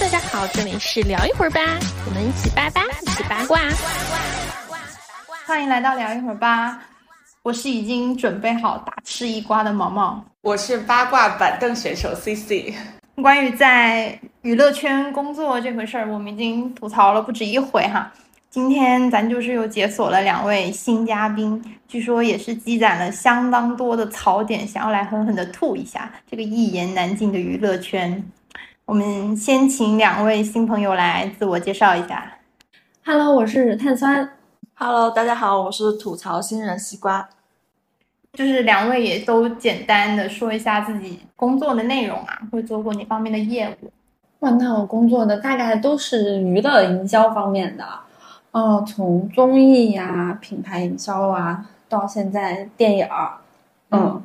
大家好，这里是聊一会儿吧，我们一起八八，一起八卦。欢迎来到聊一会儿吧，我是已经准备好大吃一瓜的毛毛，我是八卦板凳选手 C C。关于在娱乐圈工作这回事儿，我们已经吐槽了不止一回哈。今天咱就是又解锁了两位新嘉宾，据说也是积攒了相当多的槽点，想要来狠狠的吐一下这个一言难尽的娱乐圈。我们先请两位新朋友来自我介绍一下。Hello，我是碳酸。Hello，大家好，我是吐槽新人西瓜。就是两位也都简单的说一下自己工作的内容啊，会做过哪方面的业务？哇，那我工作的大概都是娱乐营销方面的，哦，从综艺呀、品牌营销啊，到现在电影儿，嗯，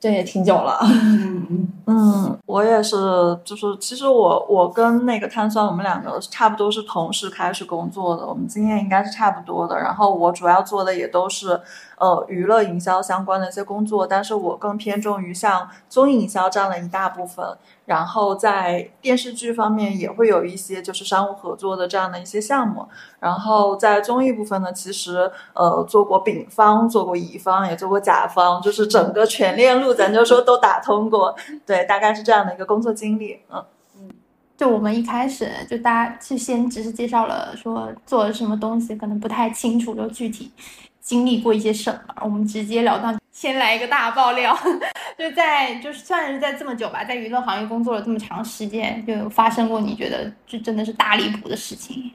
这也挺久了。嗯，嗯我也是，就是其实我我跟那个碳酸，我们两个差不多是同时开始工作的，我们经验应该是差不多的。然后我主要做的也都是呃娱乐营销相关的一些工作，但是我更偏重于像综艺营销占了一大部分。然后在电视剧方面也会有一些就是商务合作的这样的一些项目。然后在综艺部分呢，其实呃做过丙方，做过乙方，也做过甲方，就是整个全链路，咱就说都打通过。对，大概是这样的一个工作经历。嗯就我们一开始就大家是先只是介绍了说做了什么东西，可能不太清楚，就具体经历过一些什么。我们直截了当，先来一个大爆料，就在就是算是在这么久吧，在娱乐行业工作了这么长时间，就有发生过你觉得就真的是大离谱的事情。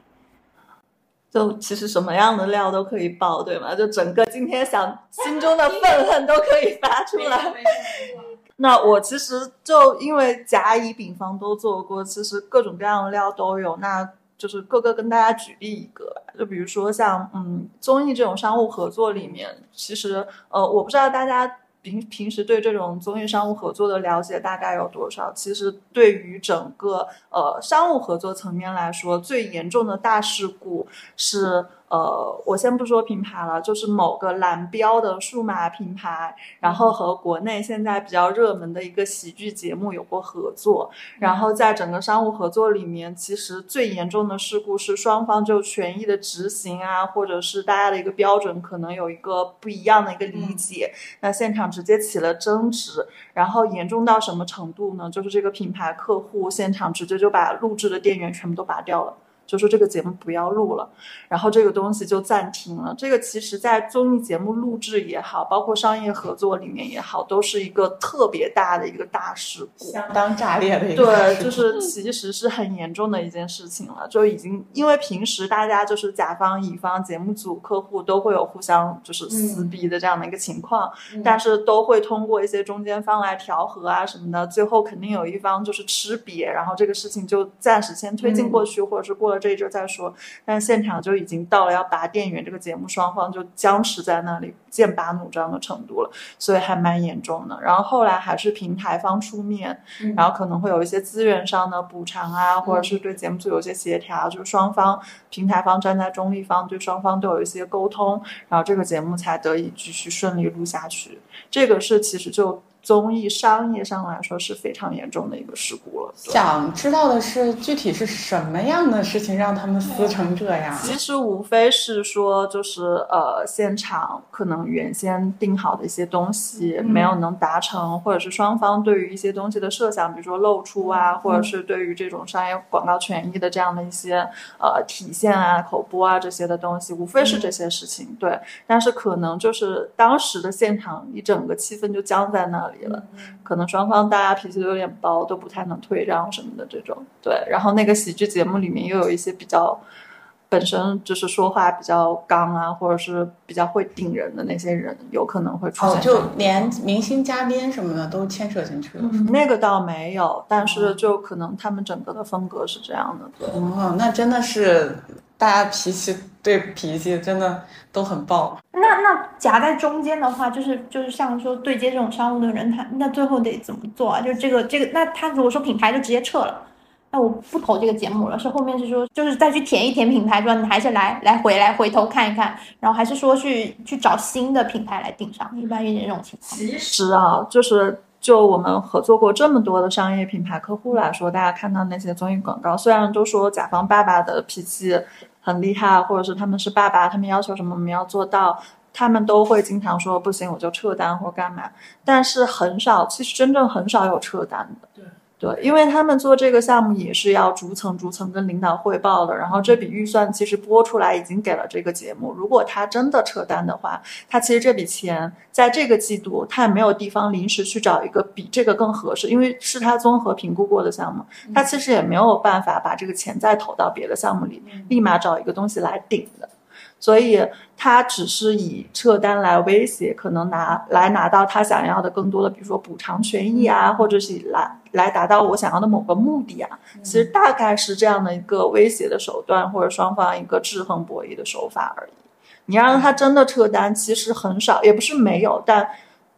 就其实什么样的料都可以爆，对吗？就整个今天想心中的愤恨都可以发出来。那我其实就因为甲乙丙方都做过，其实各种各样的料都有。那就是各个跟大家举例一个吧，就比如说像嗯综艺这种商务合作里面，其实呃我不知道大家平平时对这种综艺商务合作的了解大概有多少。其实对于整个呃商务合作层面来说，最严重的大事故是。呃，我先不说品牌了，就是某个蓝标的数码品牌，然后和国内现在比较热门的一个喜剧节目有过合作，然后在整个商务合作里面，其实最严重的事故是双方就权益的执行啊，或者是大家的一个标准可能有一个不一样的一个理解，那现场直接起了争执，然后严重到什么程度呢？就是这个品牌客户现场直接就把录制的电源全部都拔掉了。就说这个节目不要录了，然后这个东西就暂停了。这个其实，在综艺节目录制也好，包括商业合作里面也好，都是一个特别大的一个大事故，相当炸裂的一个对，就是其实是很严重的一件事情了。就已经因为平时大家就是甲方、乙方、节目组、客户都会有互相就是撕逼的这样的一个情况，嗯、但是都会通过一些中间方来调和啊什么的，最后肯定有一方就是吃瘪，然后这个事情就暂时先推进过去，嗯、或者是过了。这一周再说，但现场就已经到了要拔电源，这个节目双方就僵持在那里，剑拔弩张的程度了，所以还蛮严重的。然后后来还是平台方出面，嗯、然后可能会有一些资源上的补偿啊，或者是对节目组有一些协调，就是双方平台方站在中立方，对双方都有一些沟通，然后这个节目才得以继续顺利录下去。这个是其实就。综艺商业上来说是非常严重的一个事故了。想知道的是，具体是什么样的事情让他们撕成这样？其实无非是说，就是呃，现场可能原先定好的一些东西没有能达成，嗯、或者是双方对于一些东西的设想，比如说露出啊，嗯、或者是对于这种商业广告权益的这样的一些呃体现啊、口播啊这些的东西，无非是这些事情。嗯、对，但是可能就是当时的现场一整个气氛就僵在那里。了，可能双方大家脾气都有点暴，都不太能退让什么的这种。对，然后那个喜剧节目里面又有一些比较本身就是说话比较刚啊，或者是比较会顶人的那些人，有可能会出现、哦。就连明星嘉宾什么的都牵扯进去了。嗯、那个倒没有，但是就可能他们整个的风格是这样的。对，哦，那真的是大家脾气对脾气真的都很爆。那那夹在中间的话，就是就是像说对接这种商务的人，他那最后得怎么做啊？就这个这个，那他如果说品牌就直接撤了，那我不投这个节目了，是后面是说就是再去填一填品牌，说你还是来来回来回头看一看，然后还是说去去找新的品牌来订上，一般遇见这种情况。其实啊，就是。就我们合作过这么多的商业品牌客户来说，大家看到那些综艺广告，虽然都说甲方爸爸的脾气很厉害，或者是他们是爸爸，他们要求什么我们要做到，他们都会经常说不行我就撤单或干嘛，但是很少，其实真正很少有撤单的。对对，因为他们做这个项目也是要逐层逐层跟领导汇报的，然后这笔预算其实拨出来已经给了这个节目，如果他真的撤单的话，他其实这笔钱在这个季度他也没有地方临时去找一个比这个更合适，因为是他综合评估过的项目，他其实也没有办法把这个钱再投到别的项目里，立马找一个东西来顶的。所以他只是以撤单来威胁，可能拿来拿到他想要的更多的，比如说补偿权益啊，或者是来来达到我想要的某个目的啊。其实大概是这样的一个威胁的手段，或者双方一个制衡博弈的手法而已。你让他真的撤单，其实很少，也不是没有，但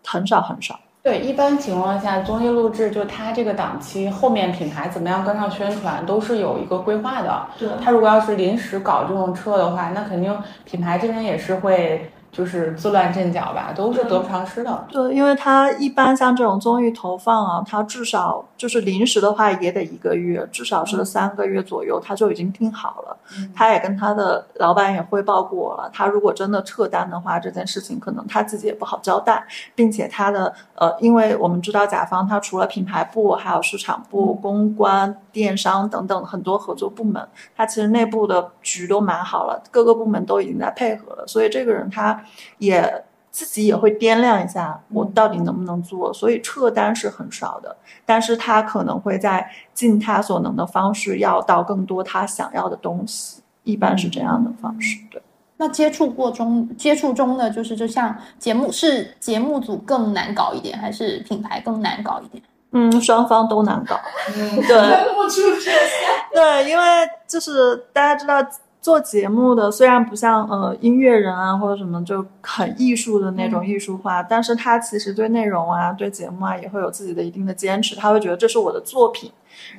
很少很少。对，一般情况下，综艺录制就它这个档期后面品牌怎么样跟上宣传，都是有一个规划的。对他如果要是临时搞这种车的话，那肯定品牌这边也是会就是自乱阵脚吧，都是得不偿失的。对，因为他一般像这种综艺投放啊，他至少就是临时的话也得一个月，至少是三个月左右，他就已经定好了。他也跟他的老板也汇报过了，他如果真的撤单的话，这件事情可能他自己也不好交代，并且他的呃，因为我们知道甲方他除了品牌部，还有市场部、公关、电商等等很多合作部门，他其实内部的局都蛮好了，各个部门都已经在配合了，所以这个人他也自己也会掂量一下我到底能不能做，所以撤单是很少的，但是他可能会在尽他所能的方式要到更多他想要的东西，一般是这样的方式，对。那接触过中接触中的就是，就像节目是节目组更难搞一点，还是品牌更难搞一点？嗯，双方都难搞。嗯，对 对，因为就是大家知道做节目的，虽然不像呃音乐人啊或者什么就很艺术的那种艺术化，但是他其实对内容啊、对节目啊也会有自己的一定的坚持，他会觉得这是我的作品。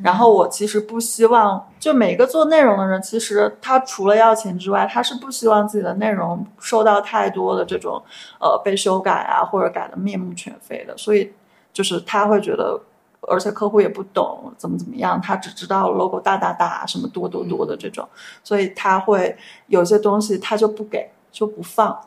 然后我其实不希望，就每个做内容的人，其实他除了要钱之外，他是不希望自己的内容受到太多的这种呃被修改啊，或者改的面目全非的。所以就是他会觉得，而且客户也不懂怎么怎么样，他只知道 logo 大大大，什么多多多的这种，所以他会有些东西他就不给，就不放。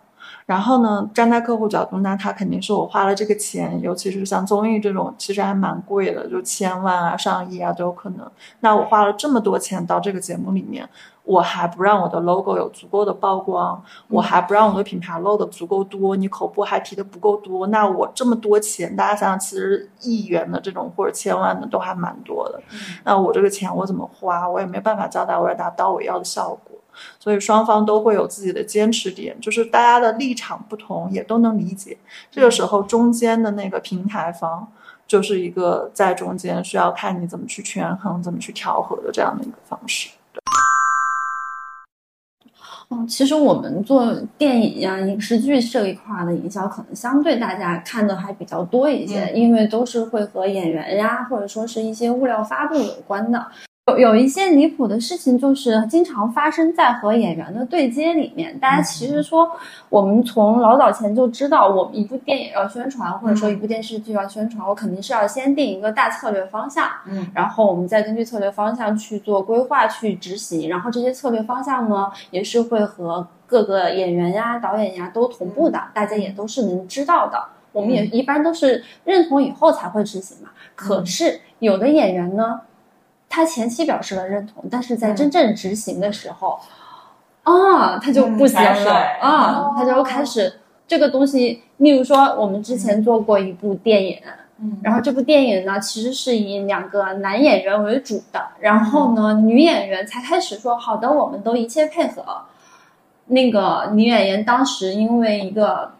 然后呢，站在客户角度，那他肯定是我花了这个钱，尤其是像综艺这种，其实还蛮贵的，就千万啊、上亿啊都有可能。那我花了这么多钱到这个节目里面，我还不让我的 logo 有足够的曝光，我还不让我的品牌露的足够多，你口播还提的不够多，那我这么多钱，大家想想，其实亿元的这种或者千万的都还蛮多的。那我这个钱我怎么花，我也没办法交代，我也达不到我要的效果。所以双方都会有自己的坚持点，就是大家的立场不同，也都能理解。这个时候，中间的那个平台方就是一个在中间需要看你怎么去权衡、怎么去调和的这样的一个方式。嗯，其实我们做电影呀、影视剧这一块的营销，可能相对大家看的还比较多一些，因为都是会和演员呀，或者说是一些物料发布有关的。有有一些离谱的事情，就是经常发生在和演员的对接里面。大家其实说，我们从老早前就知道，我们一部电影要宣传，或者说一部电视剧要宣传，我肯定是要先定一个大策略方向，嗯，然后我们再根据策略方向去做规划、去执行。然后这些策略方向呢，也是会和各个演员呀、导演呀都同步的，大家也都是能知道的。我们也一般都是认同以后才会执行嘛。可是有的演员呢。他前期表示了认同，但是在真正执行的时候，啊，他就不行了啊，他就开始这个东西。例如说，我们之前做过一部电影，嗯然后这部电影呢，其实是以两个男演员为主的，然后呢，女演员才开始说好的，我们都一切配合。那个女演员当时因为一个。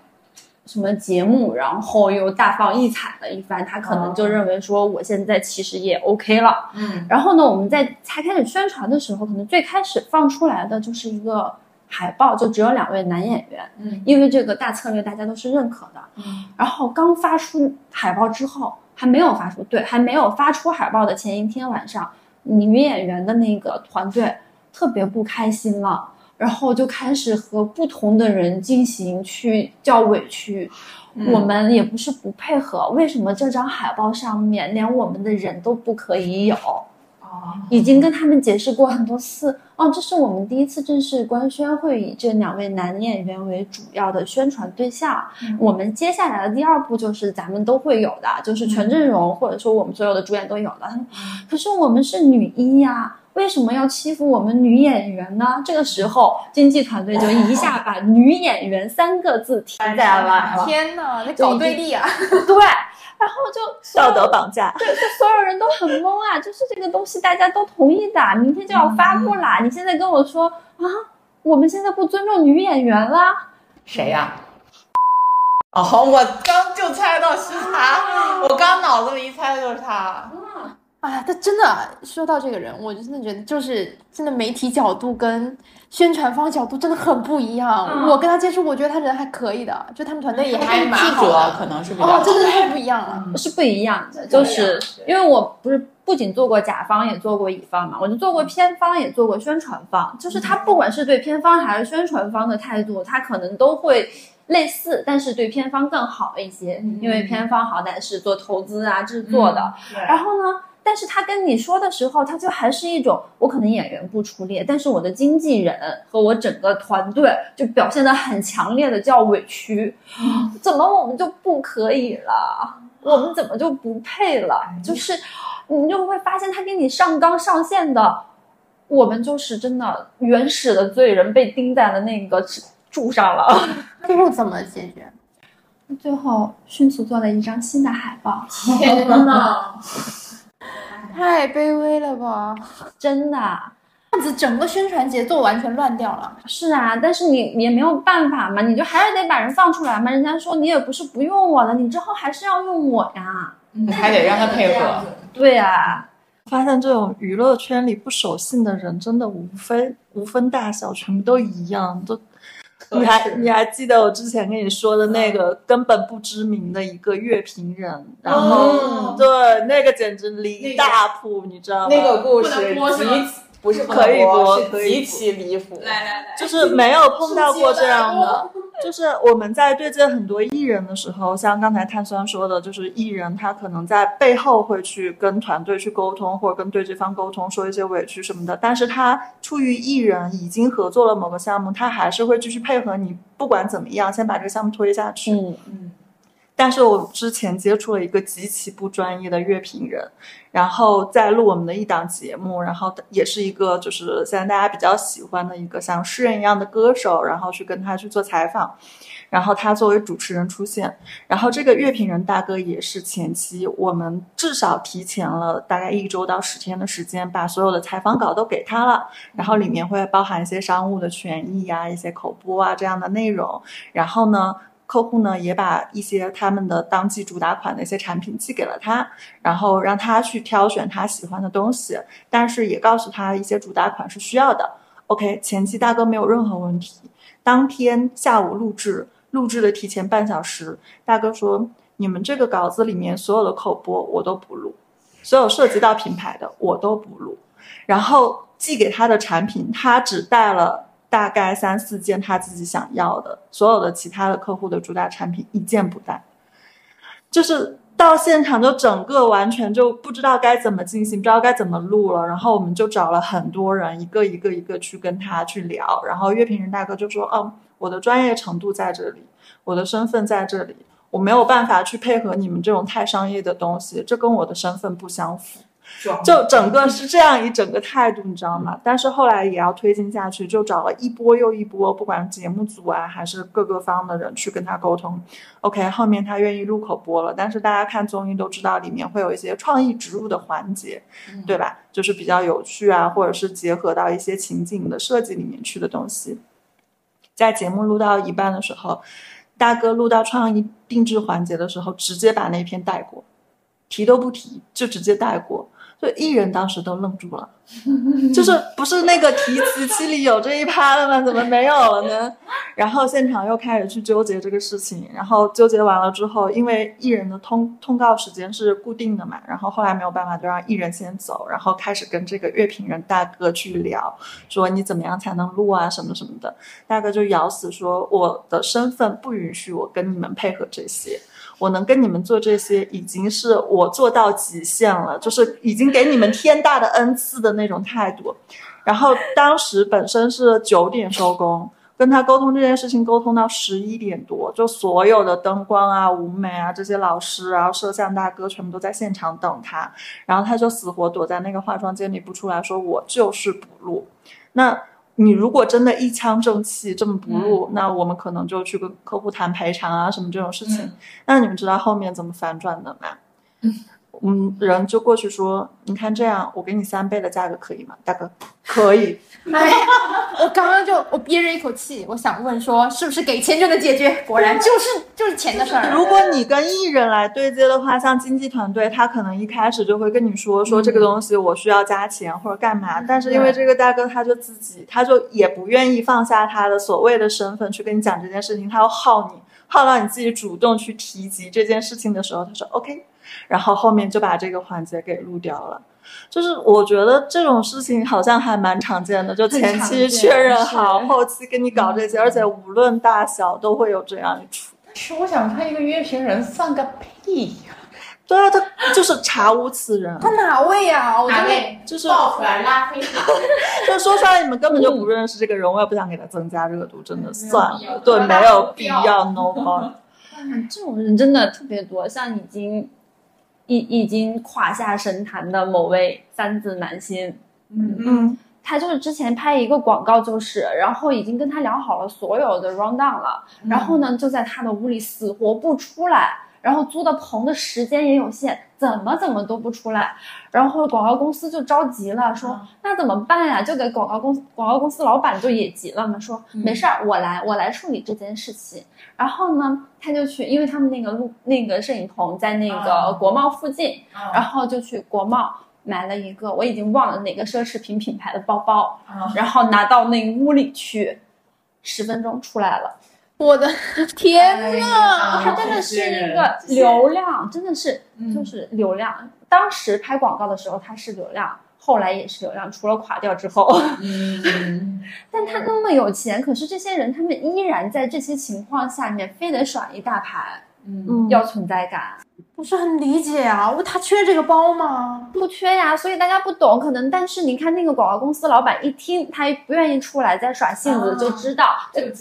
什么节目，然后又大放异彩了一番，他可能就认为说，我现在其实也 OK 了。嗯然后呢，我们在才开始宣传的时候，可能最开始放出来的就是一个海报，就只有两位男演员，嗯因为这个大策略大家都是认可的。嗯然后刚发出海报之后，还没有发出，对，还没有发出海报的前一天晚上，女演员的那个团队特别不开心了。然后就开始和不同的人进行去叫委屈。我们也不是不配合，为什么这张海报上面连我们的人都不可以有？哦已经跟他们解释过很多次。哦，这是我们第一次正式官宣，会以这两位男演员为主要的宣传对象。我们接下来的第二步就是咱们都会有的，就是全阵容，或者说我们所有的主演都有的。可是我们是女一呀，为什么要欺负我们女演员呢？这个时候，经纪团队就一下把“女演员”三个字提在了。天哪，那搞对立啊！对。然后就道德绑架，对，就所有人都很懵啊！就是这个东西大家都同意的，明天就要发布啦。你现在跟我说啊，我们现在不尊重女演员啦？谁呀？哦，我刚就猜到是他，我刚脑子里一猜的就是他。啊，他真的说到这个人，我就真的觉得，就是真的媒体角度跟宣传方角度真的很不一样。我跟他接触，我觉得他人还可以的，就他们团队也还蛮好的。可能是比较哦，真的太不一样了，是不一样的。就是因为我不是不仅做过甲方，也做过乙方嘛，我就做过片方，也做过宣传方。就是他不管是对片方还是宣传方的态度，他可能都会类似，但是对片方更好一些，因为片方好歹是做投资啊、制作的。然后呢？但是他跟你说的时候，他就还是一种我可能演员不出列，但是我的经纪人和我整个团队就表现的很强烈的叫委屈，怎么我们就不可以了？我们怎么就不配了？就是你就会发现他给你上纲上线的，我们就是真的原始的罪人被钉在了那个柱上了。最后怎么解决？最后迅速做了一张新的海报。天呐！太卑微了吧！真的，这样子整个宣传节奏完全乱掉了。是啊，但是你也没有办法嘛，你就还是得把人放出来嘛。人家说你也不是不用我了，你之后还是要用我呀。你还得让他配合。对呀，发现这种娱乐圈里不守信的人，真的无非无分大小，全部都一样，都。你还你还记得我之前跟你说的那个根本不知名的一个乐评人，然后对那个简直离大谱，你知道吗？那个故事极不是可以播，极其离谱。来来来，就是没有碰到过这样的。就是我们在对接很多艺人的时候，像刚才碳酸说的，就是艺人他可能在背后会去跟团队去沟通，或者跟对接方沟通，说一些委屈什么的。但是他出于艺人已经合作了某个项目，他还是会继续配合你，不管怎么样，先把这个项目推下去。嗯嗯。但是我之前接触了一个极其不专业的乐评人，然后在录我们的一档节目，然后也是一个就是现在大家比较喜欢的一个像诗人一样的歌手，然后去跟他去做采访，然后他作为主持人出现，然后这个乐评人大哥也是前期我们至少提前了大概一周到十天的时间，把所有的采访稿都给他了，然后里面会包含一些商务的权益呀、一些口播啊这样的内容，然后呢。客户呢也把一些他们的当季主打款的一些产品寄给了他，然后让他去挑选他喜欢的东西，但是也告诉他一些主打款是需要的。OK，前期大哥没有任何问题。当天下午录制，录制的提前半小时，大哥说：“你们这个稿子里面所有的口播我都不录，所有涉及到品牌的我都不录。”然后寄给他的产品，他只带了。大概三四件他自己想要的，所有的其他的客户的主打产品一件不带，就是到现场就整个完全就不知道该怎么进行，不知道该怎么录了。然后我们就找了很多人，一个一个一个去跟他去聊。然后乐评人大哥就说：“哦，我的专业程度在这里，我的身份在这里，我没有办法去配合你们这种太商业的东西，这跟我的身份不相符。”就整个是这样一整个态度，你知道吗？但是后来也要推进下去，就找了一波又一波，不管节目组啊还是各个方的人去跟他沟通。OK，后面他愿意录口播了。但是大家看综艺都知道，里面会有一些创意植入的环节，对吧？就是比较有趣啊，或者是结合到一些情景的设计里面去的东西。在节目录到一半的时候，大哥录到创意定制环节的时候，直接把那篇带过，提都不提，就直接带过。所以艺人当时都愣住了，就是不是那个提词器里有这一趴了吗？怎么没有了呢？然后现场又开始去纠结这个事情，然后纠结完了之后，因为艺人的通通告时间是固定的嘛，然后后来没有办法，就让艺人先走，然后开始跟这个乐评人大哥去聊，说你怎么样才能录啊，什么什么的。大哥就咬死说，我的身份不允许我跟你们配合这些。我能跟你们做这些，已经是我做到极限了，就是已经给你们天大的恩赐的那种态度。然后当时本身是九点收工，跟他沟通这件事情，沟通到十一点多，就所有的灯光啊、舞美啊这些老师，然后摄像大哥全部都在现场等他，然后他就死活躲在那个化妆间里不出来，说我就是不录。那。你如果真的一腔正气这么不入，那我们可能就去跟客户谈赔偿啊什么这种事情。那你们知道后面怎么反转的吗？嗯，人就过去说，你看这样，我给你三倍的价格可以吗，大哥？可以。哎呀，我刚刚就我憋着一口气，我想问说，是不是给钱就能解决？果然就是就是钱的事儿。如果你跟艺人来对接的话，像经纪团队，他可能一开始就会跟你说说这个东西我需要加钱或者干嘛，但是因为这个大哥他就自己，他就也不愿意放下他的所谓的身份去跟你讲这件事情，他要耗你，耗到你自己主动去提及这件事情的时候，他说 OK，然后后面就把这个环节给录掉了。就是我觉得这种事情好像还蛮常见的，就前期确认好，后期给你搞这些，而且无论大小都会有这样一出。是我想看一个乐评人算个屁呀！对啊，他就是查无此人。他哪位呀？我哪位？就是爆出来拉黑。就说出来你们根本就不认识这个人，我也不想给他增加热度，真的算了，对，没有必要，no point。这种人真的特别多，像已经。已已经垮下神坛的某位三字男星，嗯嗯，他就是之前拍一个广告，就是然后已经跟他聊好了所有的 rundown 了，然后呢就在他的屋里死活不出来。然后租的棚的时间也有限，怎么怎么都不出来，然后广告公司就着急了，说那怎么办呀？就给广告公广告公司老板就也急了嘛，说没事儿，我来我来处理这件事情。然后呢，他就去，因为他们那个录那个摄影棚在那个国贸附近，然后就去国贸买了一个我已经忘了哪个奢侈品品牌的包包，然后拿到那屋里去，十分钟出来了。我的 天呐，他真的是一个流量，真的是就是流量。当时拍广告的时候他是流量，后来也是流量，除了垮掉之后。但他那么有钱，可是这些人他们依然在这些情况下面非得耍一大牌，嗯，要存在感。不是很理解啊，我他缺这个包吗？不缺呀，所以大家不懂可能。但是你看那个广告公司老板一听，他不愿意出来再耍性子，就知道，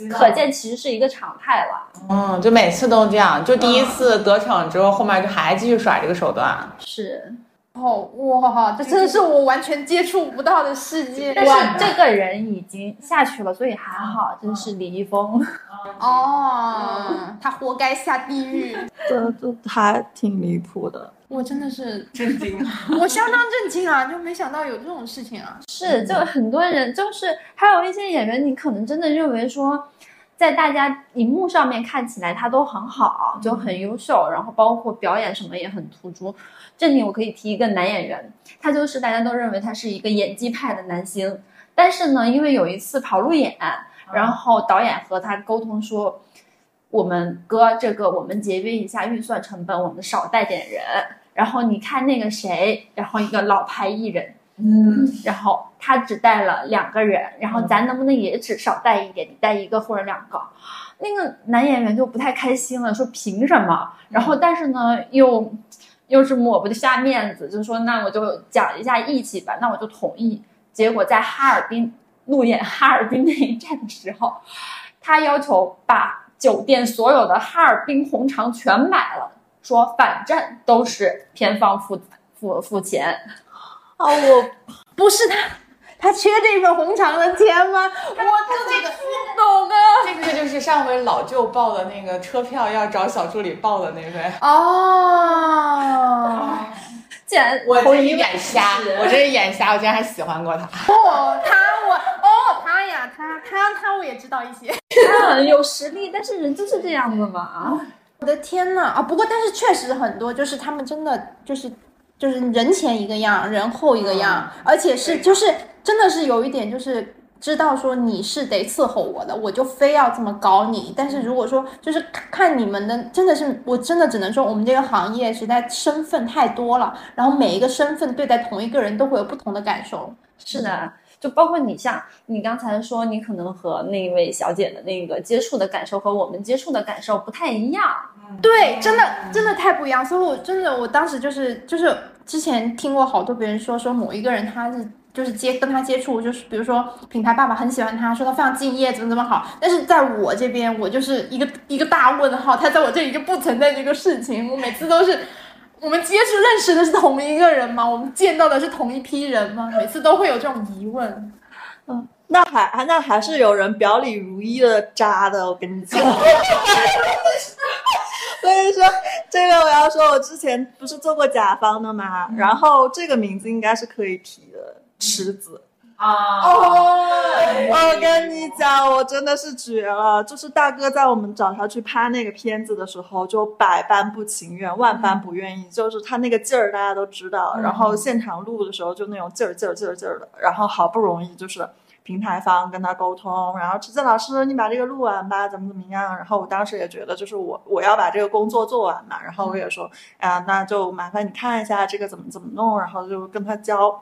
可见其实是一个常态了。嗯，就每次都这样，就第一次得逞之后，后面就还继续耍这个手段。是。哦哇，这真的是我完全接触不到的世界。但是这个人已经下去了，所以还好。真是李易峰。哦，他活该下地狱。这这还挺离谱的。我真的是震惊，我相当震惊啊！就没想到有这种事情啊。是，就很多人，就是还有一些演员，你可能真的认为说，在大家荧幕上面看起来他都很好，就很优秀，然后包括表演什么也很突出。这里我可以提一个男演员，他就是大家都认为他是一个演技派的男星，但是呢，因为有一次跑路演，然后导演和他沟通说，我们哥这个我们节约一下预算成本，我们少带点人。然后你看那个谁，然后一个老牌艺人，嗯，然后他只带了两个人，然后咱能不能也只少带一点，你带一个或者两个？那个男演员就不太开心了，说凭什么？然后但是呢又。又是抹不下面子，就说那我就讲一下义气吧，那我就同意。结果在哈尔滨路演哈尔滨那一站的时候，他要求把酒店所有的哈尔滨红肠全买了，说反正都是片方付付付钱。啊，我不是他。他缺这份红肠的钱吗？我这个不懂啊。这个就是上回老舅报的那个车票要找小助理报的那位哦。竟然我这是眼瞎，我这是眼瞎，我竟然还喜欢过他。哦，他我哦他呀，他他他我也知道一些。他有实力，但是人就是这样子嘛。我的天呐啊！不过但是确实很多，就是他们真的就是。就是人前一个样，人后一个样，而且是就是真的是有一点就是。知道说你是得伺候我的，我就非要这么搞你。但是如果说就是看看你们的，真的是我真的只能说我们这个行业实在身份太多了，然后每一个身份对待同一个人都会有不同的感受。是的，就包括你像你刚才说，你可能和那位小姐的那个接触的感受和我们接触的感受不太一样。对，真的真的太不一样。所以我真的我当时就是就是之前听过好多别人说说某一个人他是。就是接跟他接触，就是比如说品牌爸爸很喜欢他，说他非常敬业，怎么怎么好。但是在我这边，我就是一个一个大问号，他在我这里就不存在这个事情。我每次都是我们接触认识的是同一个人吗？我们见到的是同一批人吗？每次都会有这种疑问。嗯，那还那还是有人表里如一的渣的，我跟你讲。所以说，这个我要说，我之前不是做过甲方的嘛，然后这个名字应该是可以提的，池子。啊哦，我跟你讲，我真的是绝了！就是大哥在我们找他去拍那个片子的时候，就百般不情愿，万般不愿意。就是他那个劲儿，大家都知道。然后现场录的时候，就那种劲儿劲儿劲儿劲儿的。然后好不容易就是平台方跟他沟通，然后池子老师，你把这个录完吧，怎么怎么样？然后我当时也觉得，就是我我要把这个工作做完嘛。然后我也说，啊，那就麻烦你看一下这个怎么怎么弄，然后就跟他教。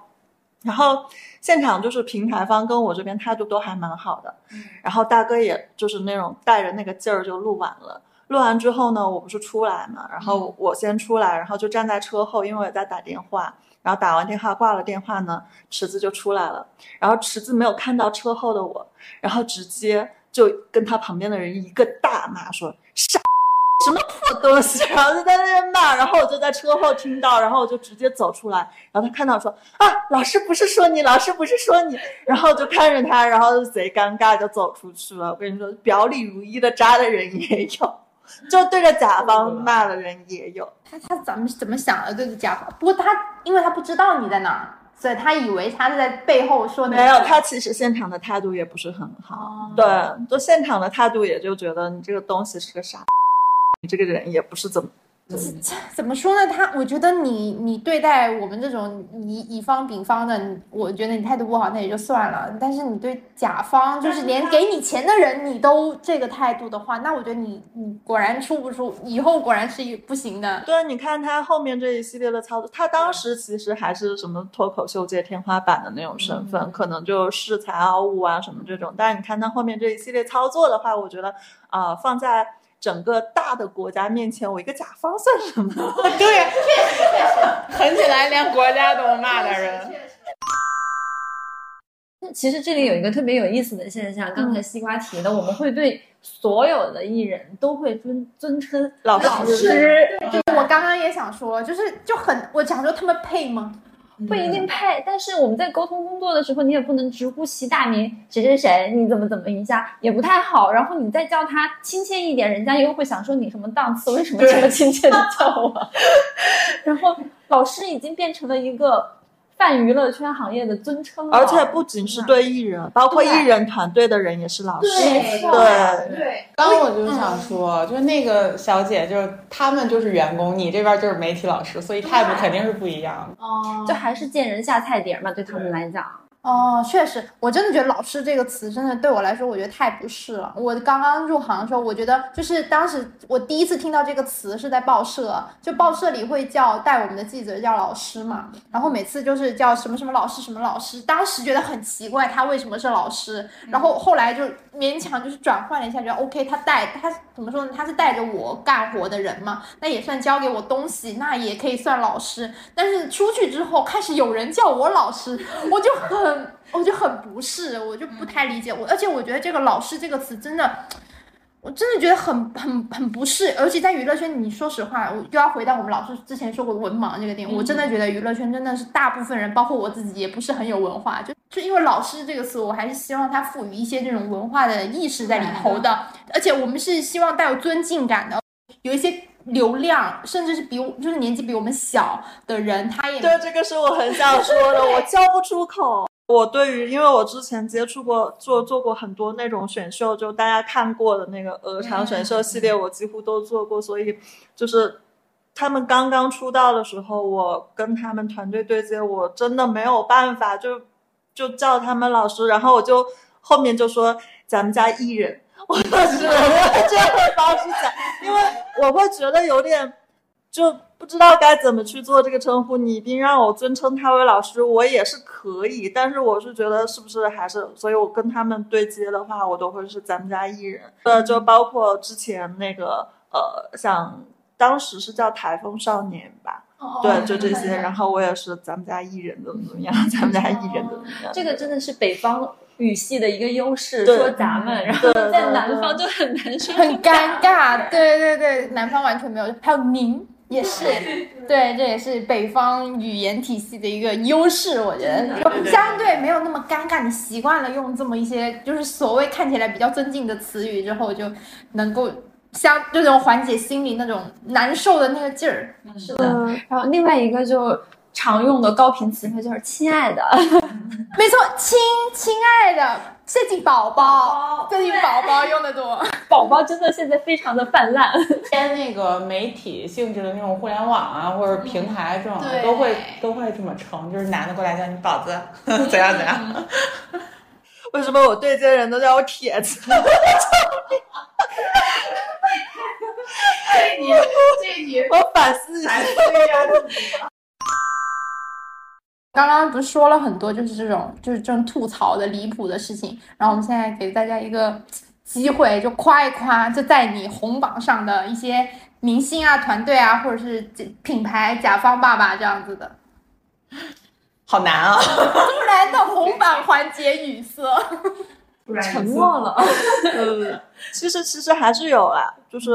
然后现场就是平台方跟我这边态度都还蛮好的，然后大哥也就是那种带着那个劲儿就录完了。录完之后呢，我不是出来嘛，然后我先出来，然后就站在车后，因为我在打电话。然后打完电话挂了电话呢，池子就出来了。然后池子没有看到车后的我，然后直接就跟他旁边的人一个大骂说：“傻。”什么破东西，然后就在那边骂，然后我就在车后听到，然后我就直接走出来，然后他看到说啊，老师不是说你，老师不是说你，然后就看着他，然后就贼尴尬就走出去了。我跟你说，表里如一的渣的人也有，就对着甲方骂的人也有。他他怎么怎么想的对着甲方？不过他因为他不知道你在哪儿，所以他以为他是在背后说你。没有，他其实现场的态度也不是很好，哦对，就现场的态度也就觉得你这个东西是个傻。你这个人也不是怎么，怎么说呢？他，我觉得你你对待我们这种乙乙方丙方的，你我觉得你态度不好，那也就算了。但是你对甲方，就是连给你钱的人，你都这个态度的话，那我觉得你你果然出不出，以后果然是一不行的。对，你看他后面这一系列的操作，他当时其实还是什么脱口秀界天花板的那种身份，可能就恃才傲物啊什么这种。但是你看他后面这一系列操作的话，我觉得啊、放在。整个大的国家面前，我一个甲方算什么？对，狠起来连国家都骂的人。其实这里有一个特别有意思的现象，刚才西瓜提的，我们会对所有的艺人都会尊尊称老师老师，就是我刚刚也想说，就是就很，我想说他们配吗？不一定配，但是我们在沟通工作的时候，你也不能直呼其大名，谁谁谁，你怎么怎么一下也不太好。然后你再叫他亲切一点，人家又会想说你什么档次，为什么这么亲切的叫我？然后老师已经变成了一个泛娱乐圈行业的尊称，而且不仅是对艺人，包括艺人团队的人也是老师。对对对，刚刚我就想说，就是那个小姐，就是他们就是员工，你这边就是媒体老师，所以态度肯定是不一样的。哦就还是见人下菜碟嘛，对他们来讲。哦，确实，我真的觉得“老师”这个词真的对我来说，我觉得太不适了。我刚刚入行的时候，我觉得就是当时我第一次听到这个词是在报社，就报社里会叫带我们的记者叫老师嘛，然后每次就是叫什么什么老师什么老师，当时觉得很奇怪，他为什么是老师？然后后来就勉强就是转换了一下，觉得 OK，他带他怎么说呢？他是带着我干活的人嘛，那也算教给我东西，那也可以算老师。但是出去之后，开始有人叫我老师，我就很。我就很不适，我就不太理解我，而且我觉得这个“老师”这个词真的，我真的觉得很很很不适，而且在娱乐圈，你说实话，我又要回到我们老师之前说过文盲这个点，我真的觉得娱乐圈真的是大部分人，包括我自己，也不是很有文化，就就因为“老师”这个词，我还是希望它赋予一些这种文化的意识在里头的，而且我们是希望带有尊敬感的，有一些。流量，甚至是比我就是年纪比我们小的人，他也对这个是我很想说的，我 叫不出口。我对于，因为我之前接触过做做过很多那种选秀，就大家看过的那个鹅厂选秀系列，我几乎都做过，所以就是他们刚刚出道的时候，我跟他们团队对接，我真的没有办法，就就叫他们老师，然后我就后面就说咱们家艺人，我当时这样的方式讲，因为我会觉得有点就不知道该怎么去做这个称呼。你一定让我尊称他为老师，我也是可以，但是我是觉得是不是还是，所以我跟他们对接的话，我都会是咱们家艺人。呃，就包括之前那个呃，像当时是叫台风少年吧。对，就这些。然后我也是咱们家艺人怎么怎么样，咱们家艺人怎么怎么样。这个真的是北方语系的一个优势，说咱们，然后在南方就很难说，很尴尬。对对对，南方完全没有，还有您也是，对，这也是北方语言体系的一个优势，我觉得就相对没有那么尴尬。你习惯了用这么一些就是所谓看起来比较尊敬的词语之后，就能够相这种缓解心里那种难受的那个劲儿。是的。然后另外一个就常用的高频词汇就是“亲爱的没错，亲亲爱的，最近宝宝，最近宝宝用的多。”，宝宝真的现在非常的泛滥。偏那个媒体性质的那种互联网啊，或者平台这种对都会都会这么称，就是男的过来叫你宝子，怎样 怎样。为什么我对接人都叫我铁子？这你这你我反思一下。刚刚不是说了很多，就是这种就是这种吐槽的离谱的事情，然后我们现在给大家一个机会，就夸一夸，就在你红榜上的一些明星啊、团队啊，或者是品牌甲方爸爸这样子的。好难啊！突然的红榜环节语塞，沉默了。呃 其实其实还是有啦，就是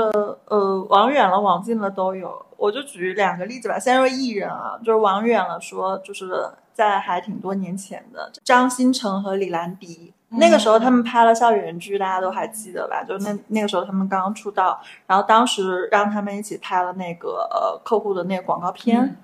呃，往远了、往近了都有。我就举两个例子吧，先说艺人啊，就是往远了说，就是在还挺多年前的张新成和李兰迪。那个时候他们拍了校园剧，大家都还记得吧？就那那个时候他们刚刚出道，然后当时让他们一起拍了那个呃客户的那个广告片，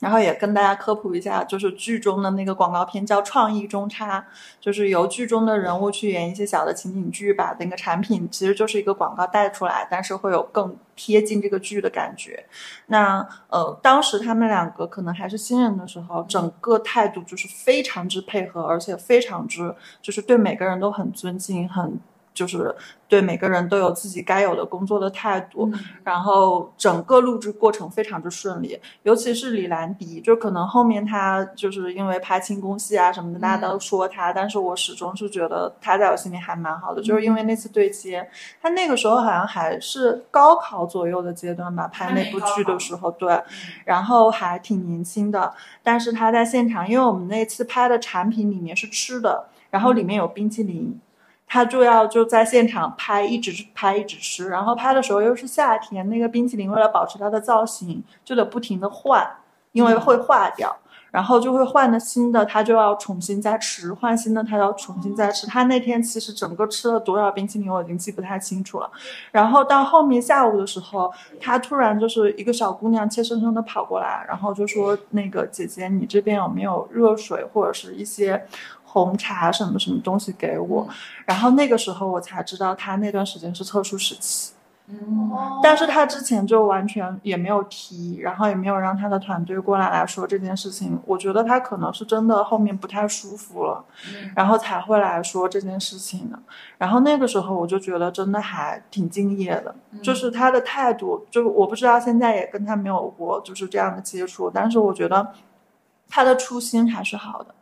然后也跟大家科普一下，就是剧中的那个广告片叫《创意中差》，就是由剧中的人物去演一些小的情景剧，把那个产品其实就是一个广告带出来，但是会有更贴近这个剧的感觉。那呃，当时他们两个可能还是新人的时候，整个态度就是非常之配合，而且非常之就是对每个人都很尊敬，很就是对每个人都有自己该有的工作的态度。然后整个录制过程非常之顺利，尤其是李兰迪，就可能后面他就是因为拍清宫戏啊什么的，大家都说他，但是我始终是觉得他在我心里还蛮好的，就是因为那次对接，他那个时候好像还是高考左右的阶段吧，拍那部剧的时候，对，然后还挺年轻的，但是他在现场，因为我们那次拍的产品里面是吃的，然后里面有冰淇淋。他就要就在现场拍，一直拍一直吃，然后拍的时候又是夏天，那个冰淇淋为了保持它的造型，就得不停的换，因为会化掉，然后就会换的新的，他就要重新再吃，换新的他要重新再吃。他那天其实整个吃了多少冰淇淋我已经记不太清楚了，然后到后面下午的时候，他突然就是一个小姑娘怯生生的跑过来，然后就说那个姐姐，你这边有没有热水或者是一些。红茶什么什么东西给我，然后那个时候我才知道他那段时间是特殊时期，但是他之前就完全也没有提，然后也没有让他的团队过来来说这件事情。我觉得他可能是真的后面不太舒服了，然后才会来说这件事情的。然后那个时候我就觉得真的还挺敬业的，就是他的态度，就我不知道现在也跟他没有过就是这样的接触，但是我觉得他的初心还是好的。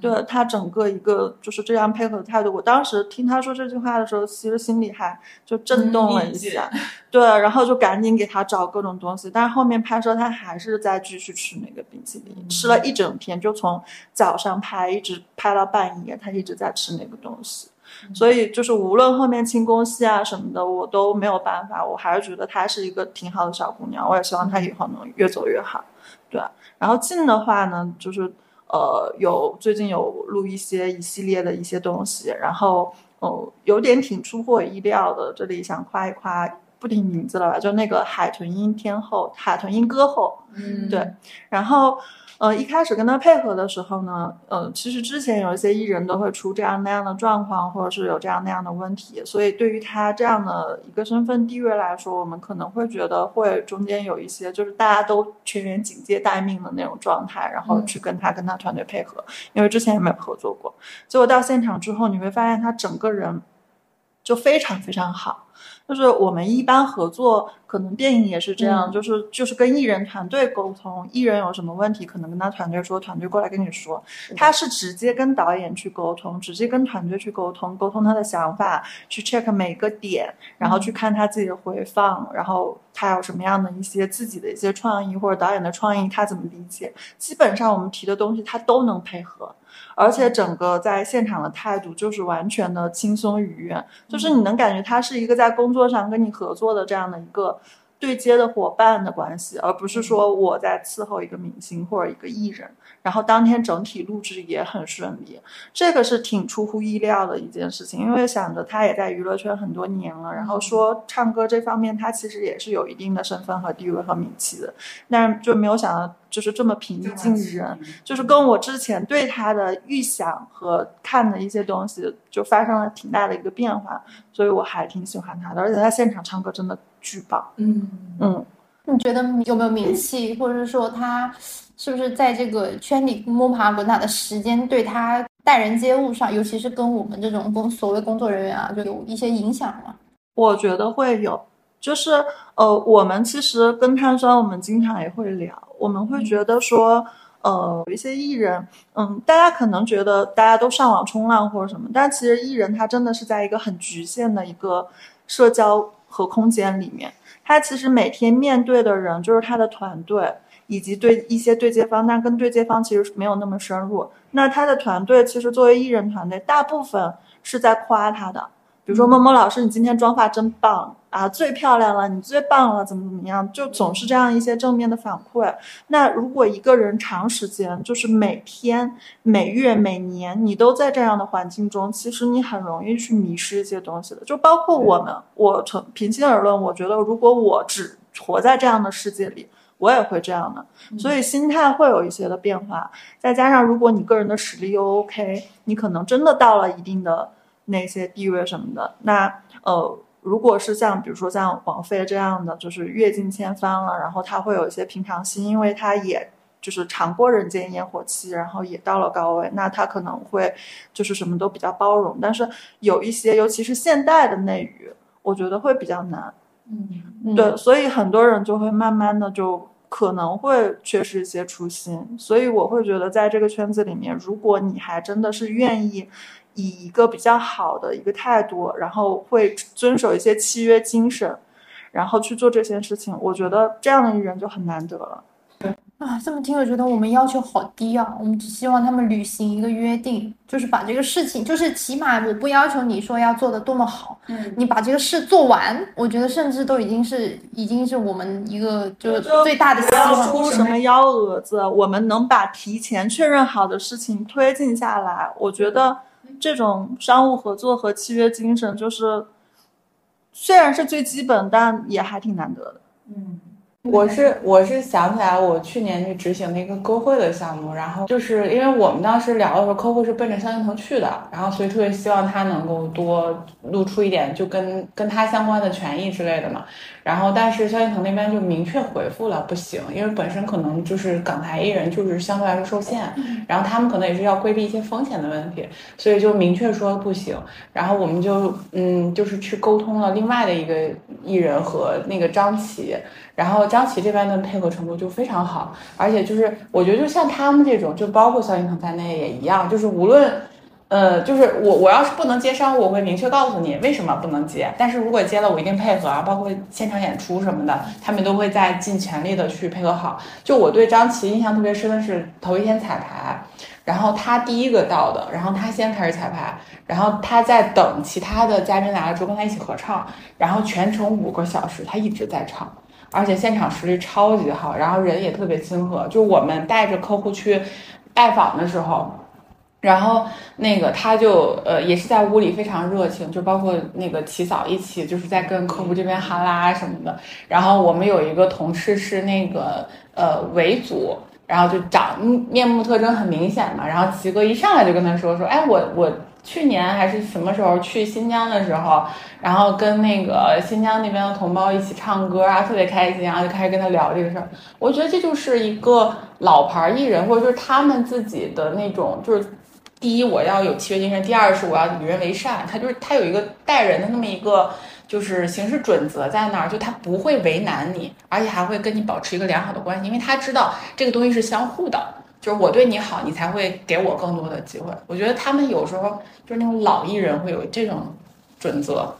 对他整个一个就是这样配合的态度，我当时听他说这句话的时候，其实心里还就震动了一下，对，然后就赶紧给他找各种东西，但是后面拍摄他还是在继续吃那个冰淇淋，吃了一整天，就从早上拍一直拍到半夜，他一直在吃那个东西，所以就是无论后面清宫戏啊什么的，我都没有办法，我还是觉得她是一个挺好的小姑娘，我也希望她以后能越走越好，对，然后近的话呢，就是。呃，有最近有录一些一系列的一些东西，然后哦、有点挺出乎我意料的。这里想夸一夸不提名字了吧，就那个海豚音天后、海豚音歌后，嗯对，然后。呃，一开始跟他配合的时候呢，呃，其实之前有一些艺人都会出这样那样的状况，或者是有这样那样的问题，所以对于他这样的一个身份地位来说，我们可能会觉得会中间有一些就是大家都全员警戒待命的那种状态，然后去跟他跟他团队配合，因为之前也没有合作过，结果到现场之后，你会发现他整个人就非常非常好。就是我们一般合作，可能电影也是这样，嗯。就是就是跟艺人团队沟通，艺人有什么问题，可能跟他团队说，团队过来跟你说，他是直接跟导演去沟通，直接跟团队去沟通，沟通他的想法，去 check 每个点，然后去看他自己的回放，然后他有什么样的一些自己的一些创意或者导演的创意，他怎么理解，基本上我们提的东西他都能配合。而且整个在现场的态度就是完全的轻松愉悦，就是你能感觉他是一个在工作上跟你合作的这样的一个对接的伙伴的关系，而不是说我在伺候一个明星或者一个艺人。然后当天整体录制也很顺利，这个是挺出乎意料的一件事情，因为想着他也在娱乐圈很多年了，然后说唱歌这方面他其实也是有一定的身份和地位和名气的，但是就没有想到就是这么平易近人，就是跟我之前对他的预想和看的一些东西就发生了挺大的一个变化，所以我还挺喜欢他的，而且他现场唱歌真的巨棒，嗯嗯。你觉得有没有名气，或者是说他是不是在这个圈里摸爬滚打的时间，对他待人接物上，尤其是跟我们这种工所谓工作人员啊，就有一些影响吗？我觉得会有，就是呃，我们其实跟碳酸，我们经常也会聊，我们会觉得说，呃，有一些艺人，嗯，大家可能觉得大家都上网冲浪或者什么，但其实艺人他真的是在一个很局限的一个社交和空间里面，他其实每天面对的人就是他的团队。以及对一些对接方，但跟对接方其实没有那么深入。那他的团队其实作为艺人团队，大部分是在夸他的，比如说某某老师，你今天妆发真棒啊，最漂亮了，你最棒了，怎么怎么样，就总是这样一些正面的反馈。那如果一个人长时间，就是每天、每月、每年，你都在这样的环境中，其实你很容易去迷失一些东西的。就包括我们，我从平心而论，我觉得如果我只活在这样的世界里。我也会这样的，所以心态会有一些的变化。再加上，如果你个人的实力又 OK，你可能真的到了一定的那些地位什么的。那呃，如果是像比如说像王菲这样的，就是阅尽千帆了，然后她会有一些平常心，因为她也就是尝过人间烟火气，然后也到了高位，那她可能会就是什么都比较包容。但是有一些，尤其是现代的内娱，我觉得会比较难。嗯，对，所以很多人就会慢慢的就可能会缺失一些初心，所以我会觉得在这个圈子里面，如果你还真的是愿意以一个比较好的一个态度，然后会遵守一些契约精神，然后去做这件事情，我觉得这样的艺人就很难得了。啊，这么听我觉得我们要求好低啊！我们只希望他们履行一个约定，就是把这个事情，就是起码我不要求你说要做的多么好，嗯，你把这个事做完，我觉得甚至都已经是已经是我们一个就是最大的希不要望。出什么幺蛾子，我们能把提前确认好的事情推进下来，我觉得这种商务合作和契约精神，就是虽然是最基本，但也还挺难得的。嗯，我是我是想起来，我去年去执行的一个歌会的项目，然后就是因为我们当时聊的时候，客户是奔着萧敬腾去的，然后所以特别希望他能够多露出一点就跟跟他相关的权益之类的嘛。然后但是萧敬腾那边就明确回复了不行，因为本身可能就是港台艺人就是相对来说受限，然后他们可能也是要规避一些风险的问题，所以就明确说不行。然后我们就嗯就是去沟通了另外的一个艺人和那个张琪。然后张琪这边的配合程度就非常好，而且就是我觉得就像他们这种，就包括萧敬腾在内也一样，就是无论，呃，就是我我要是不能接商务，我会明确告诉你为什么不能接，但是如果接了，我一定配合啊，包括现场演出什么的，他们都会在尽全力的去配合好。就我对张琪印象特别深的是头一天彩排，然后他第一个到的，然后他先开始彩排，然后他在等其他的嘉宾来了之后跟他一起合唱，然后全程五个小时他一直在唱。而且现场实力超级好，然后人也特别亲和。就我们带着客户去拜访的时候，然后那个他就呃也是在屋里非常热情，就包括那个齐嫂一起就是在跟客户这边哈拉什么的。然后我们有一个同事是那个呃维族，然后就长面目特征很明显嘛。然后齐哥一上来就跟他说说，哎我我去年还是什么时候去新疆的时候，然后跟那个新疆那边的同胞一起唱歌啊，特别开心啊，就开始跟他聊这个事儿。我觉得这就是一个老牌艺人，或者就是他们自己的那种就是。第一，我要有契约精神；第二是我要与人为善。他就是他有一个待人的那么一个就是行事准则在那儿，就他不会为难你，而且还会跟你保持一个良好的关系，因为他知道这个东西是相互的，就是我对你好，你才会给我更多的机会。我觉得他们有时候就是那种老艺人会有这种准则。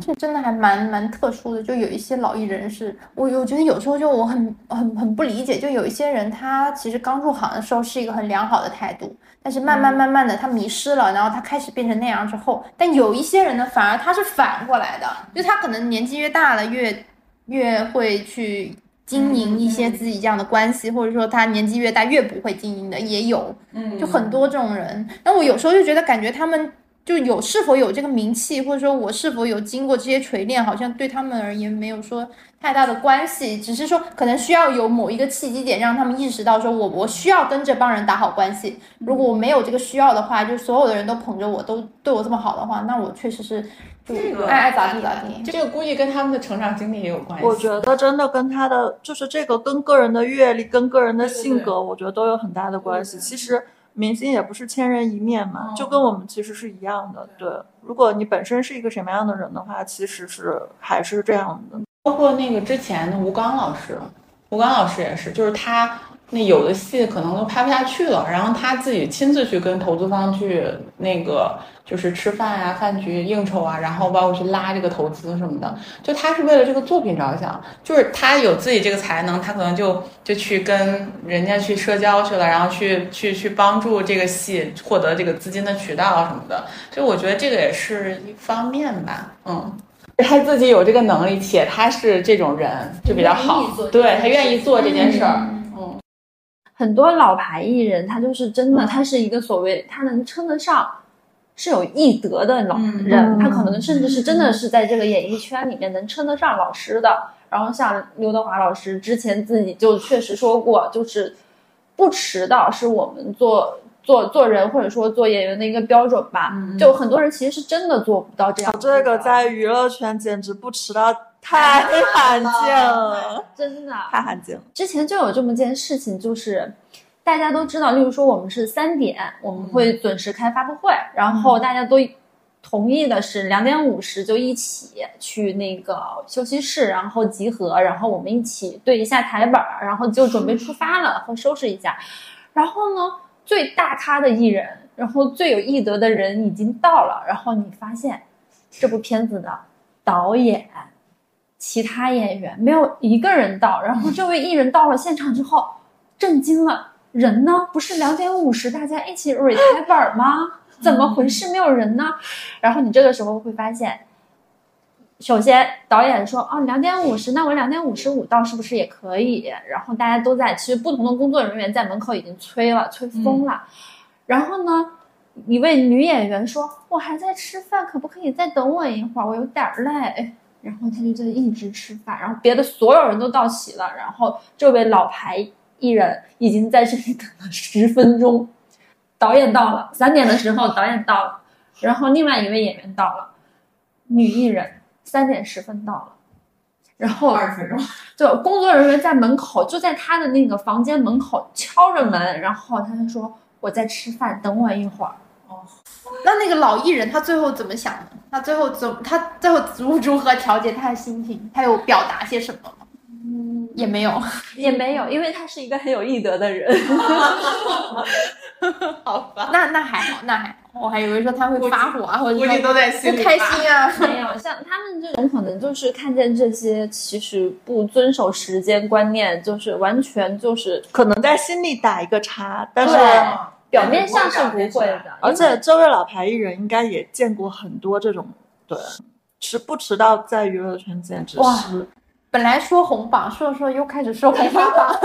这真的还蛮蛮特殊的，就有一些老艺人是，我我觉得有时候就我很很很不理解，就有一些人他其实刚入行的时候是一个很良好的态度，但是慢慢慢慢的他迷失了，然后他开始变成那样之后，但有一些人呢，反而他是反过来的，就他可能年纪越大了，越越会去经营一些自己这样的关系，或者说他年纪越大越不会经营的也有，嗯就很多这种人。那我有时候就觉得感觉他们。就有是否有这个名气，或者说我是否有经过这些锤炼，好像对他们而言没有说太大的关系，只是说可能需要有某一个契机点让他们意识到，说我我需要跟这帮人打好关系。如果我没有这个需要的话，就所有的人都捧着我，都对我这么好的话，那我确实是就这个爱爱咋地咋地。这个估计跟他们的成长经历也有关系。我觉得真的跟他的就是这个跟个人的阅历、跟个人的性格，我觉得都有很大的关系。其实明星也不是千人一面嘛，就跟我们其实是一样的。对，如果你本身是一个什么样的人的话，其实是还是这样的。包括那个之前的吴刚老师，吴刚老师也是，就是他那有的戏可能都拍不下去了，然后他自己亲自去跟投资方去那个就是吃饭啊、饭局应酬啊，然后包括去拉这个投资什么的，就他是为了这个作品着想，就是他有自己这个才能，他可能就就去跟人家去社交去了，然后去去去帮助这个戏获得这个资金的渠道什么的，所以我觉得这个也是一方面吧，嗯。他自己有这个能力，且他是这种人就比较好，对他愿意做这件事儿。嗯，很多老牌艺人，他就是真的，他是一个所谓他能称得上是有艺德的老人，他可能甚至是真的是在这个演艺圈里面能称得上老师的。然后像刘德华老师之前自己就确实说过，就是不迟到是我们做。做做人或者说做演员的一个标准吧，就很多人其实是真的做不到这样。这个在娱乐圈简直不迟到太罕见了，真的太罕见了。之前就有这么件事情，就是大家都知道，例如说我们是三点我们会准时开发布会，然后大家都同意的是两点五十就一起去那个休息室，然后集合，然后我们一起对一下台本，然后就准备出发了，或收拾一下，然后呢？最大咖的艺人，然后最有艺德的人已经到了，然后你发现这部片子的导演、其他演员没有一个人到，然后这位艺人到了现场之后，震惊了，人呢？不是两点五十大家一起 re 台本吗？怎么回事？没有人呢？然后你这个时候会发现。首先，导演说：“啊，两点五十，那我两点五十五到是不是也可以？”然后大家都在，其实不同的工作人员在门口已经催了，催疯了。然后呢，一位女演员说：“我还在吃饭，可不可以再等我一会儿？我有点累。”然后他就在一直吃饭，然后别的所有人都到齐了，然后这位老牌艺人已经在这里等了十分钟。导演到了，三点的时候导演到了，然后另外一位演员到了，女艺人。三点十分到了，然后二十分钟，就工作人员在门口，就在他的那个房间门口敲着门，然后他就说：“我在吃饭，等我一会儿。”哦，那那个老艺人他最后怎么想的？他最后怎他最后如如何调节他的心情？他有表达些什么吗？嗯，也没有，也没有，因为他是一个很有艺德的人。好吧，那那还好，那还好。我还以为说他会发火啊，或者估计都在心里不开心啊。没有，像他们这种可能就是看见这些，其实不遵守时间观念，就是完全就是可能在心里打一个叉，但是表面上是不会的。而且这位老牌艺人应该也见过很多这种，对，迟不迟到在娱乐圈简直是本来说红榜，说着说着又开始说红黑榜。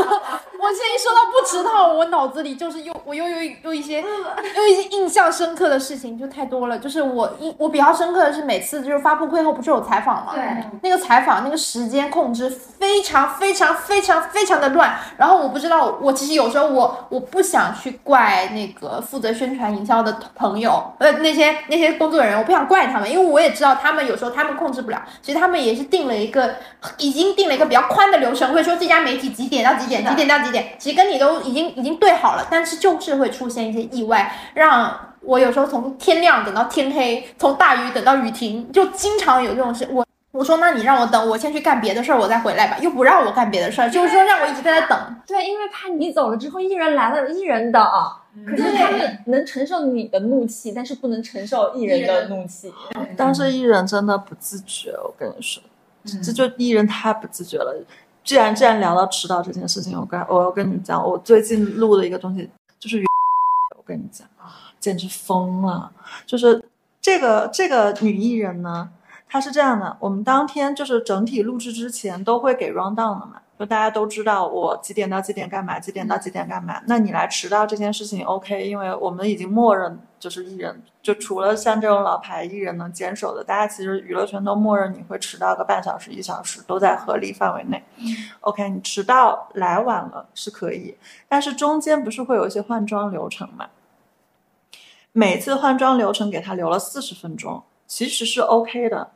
我现在一说到不知道，我脑子里就是又我又有有一些 又一些印象深刻的事情，就太多了。就是我印我比较深刻的是每次就是发布会后不是有采访吗？对，那个采访那个时间控制非常非常非常非常的乱。然后我不知道，我其实有时候我我不想去怪那个负责宣传营销的朋友，呃那些那些工作人员，我不想怪他们，因为我也知道他们有时候他们控制不了。其实他们也是定了一个已经定了一个比较宽的流程，会说这家媒体几点到几点，几点到几点，其实跟你都已经已经对好了，但是就是会出现一些意外，让我有时候从天亮等到天黑，从大雨等到雨停，就经常有这种事。我我说那你让我等，我先去干别的事儿，我再回来吧，又不让我干别的事儿，就是说让我一直在那等。对，因为怕你走了之后，艺人来了，艺人等。可是他们能承受你的怒气，但是不能承受艺人的怒气。但是艺人真的不自觉，我跟你说，这就艺人太不自觉了。既然既然聊到迟到这件事情，我跟我要跟你讲，我最近录的一个东西就是，我跟你讲，简直疯了。就是这个这个女艺人呢，她是这样的，我们当天就是整体录制之前都会给 round down 的嘛，就大家都知道我几点到几点干嘛，几点到几点干嘛。那你来迟到这件事情 OK，因为我们已经默认就是艺人，就除了像这种老牌艺人能坚守的，大家其实娱乐圈都默认你会迟到个半小时、一小时，都在合理范围内。OK，你迟到来晚了是可以，但是中间不是会有一些换装流程嘛？每次换装流程给他留了四十分钟，其实是 OK 的。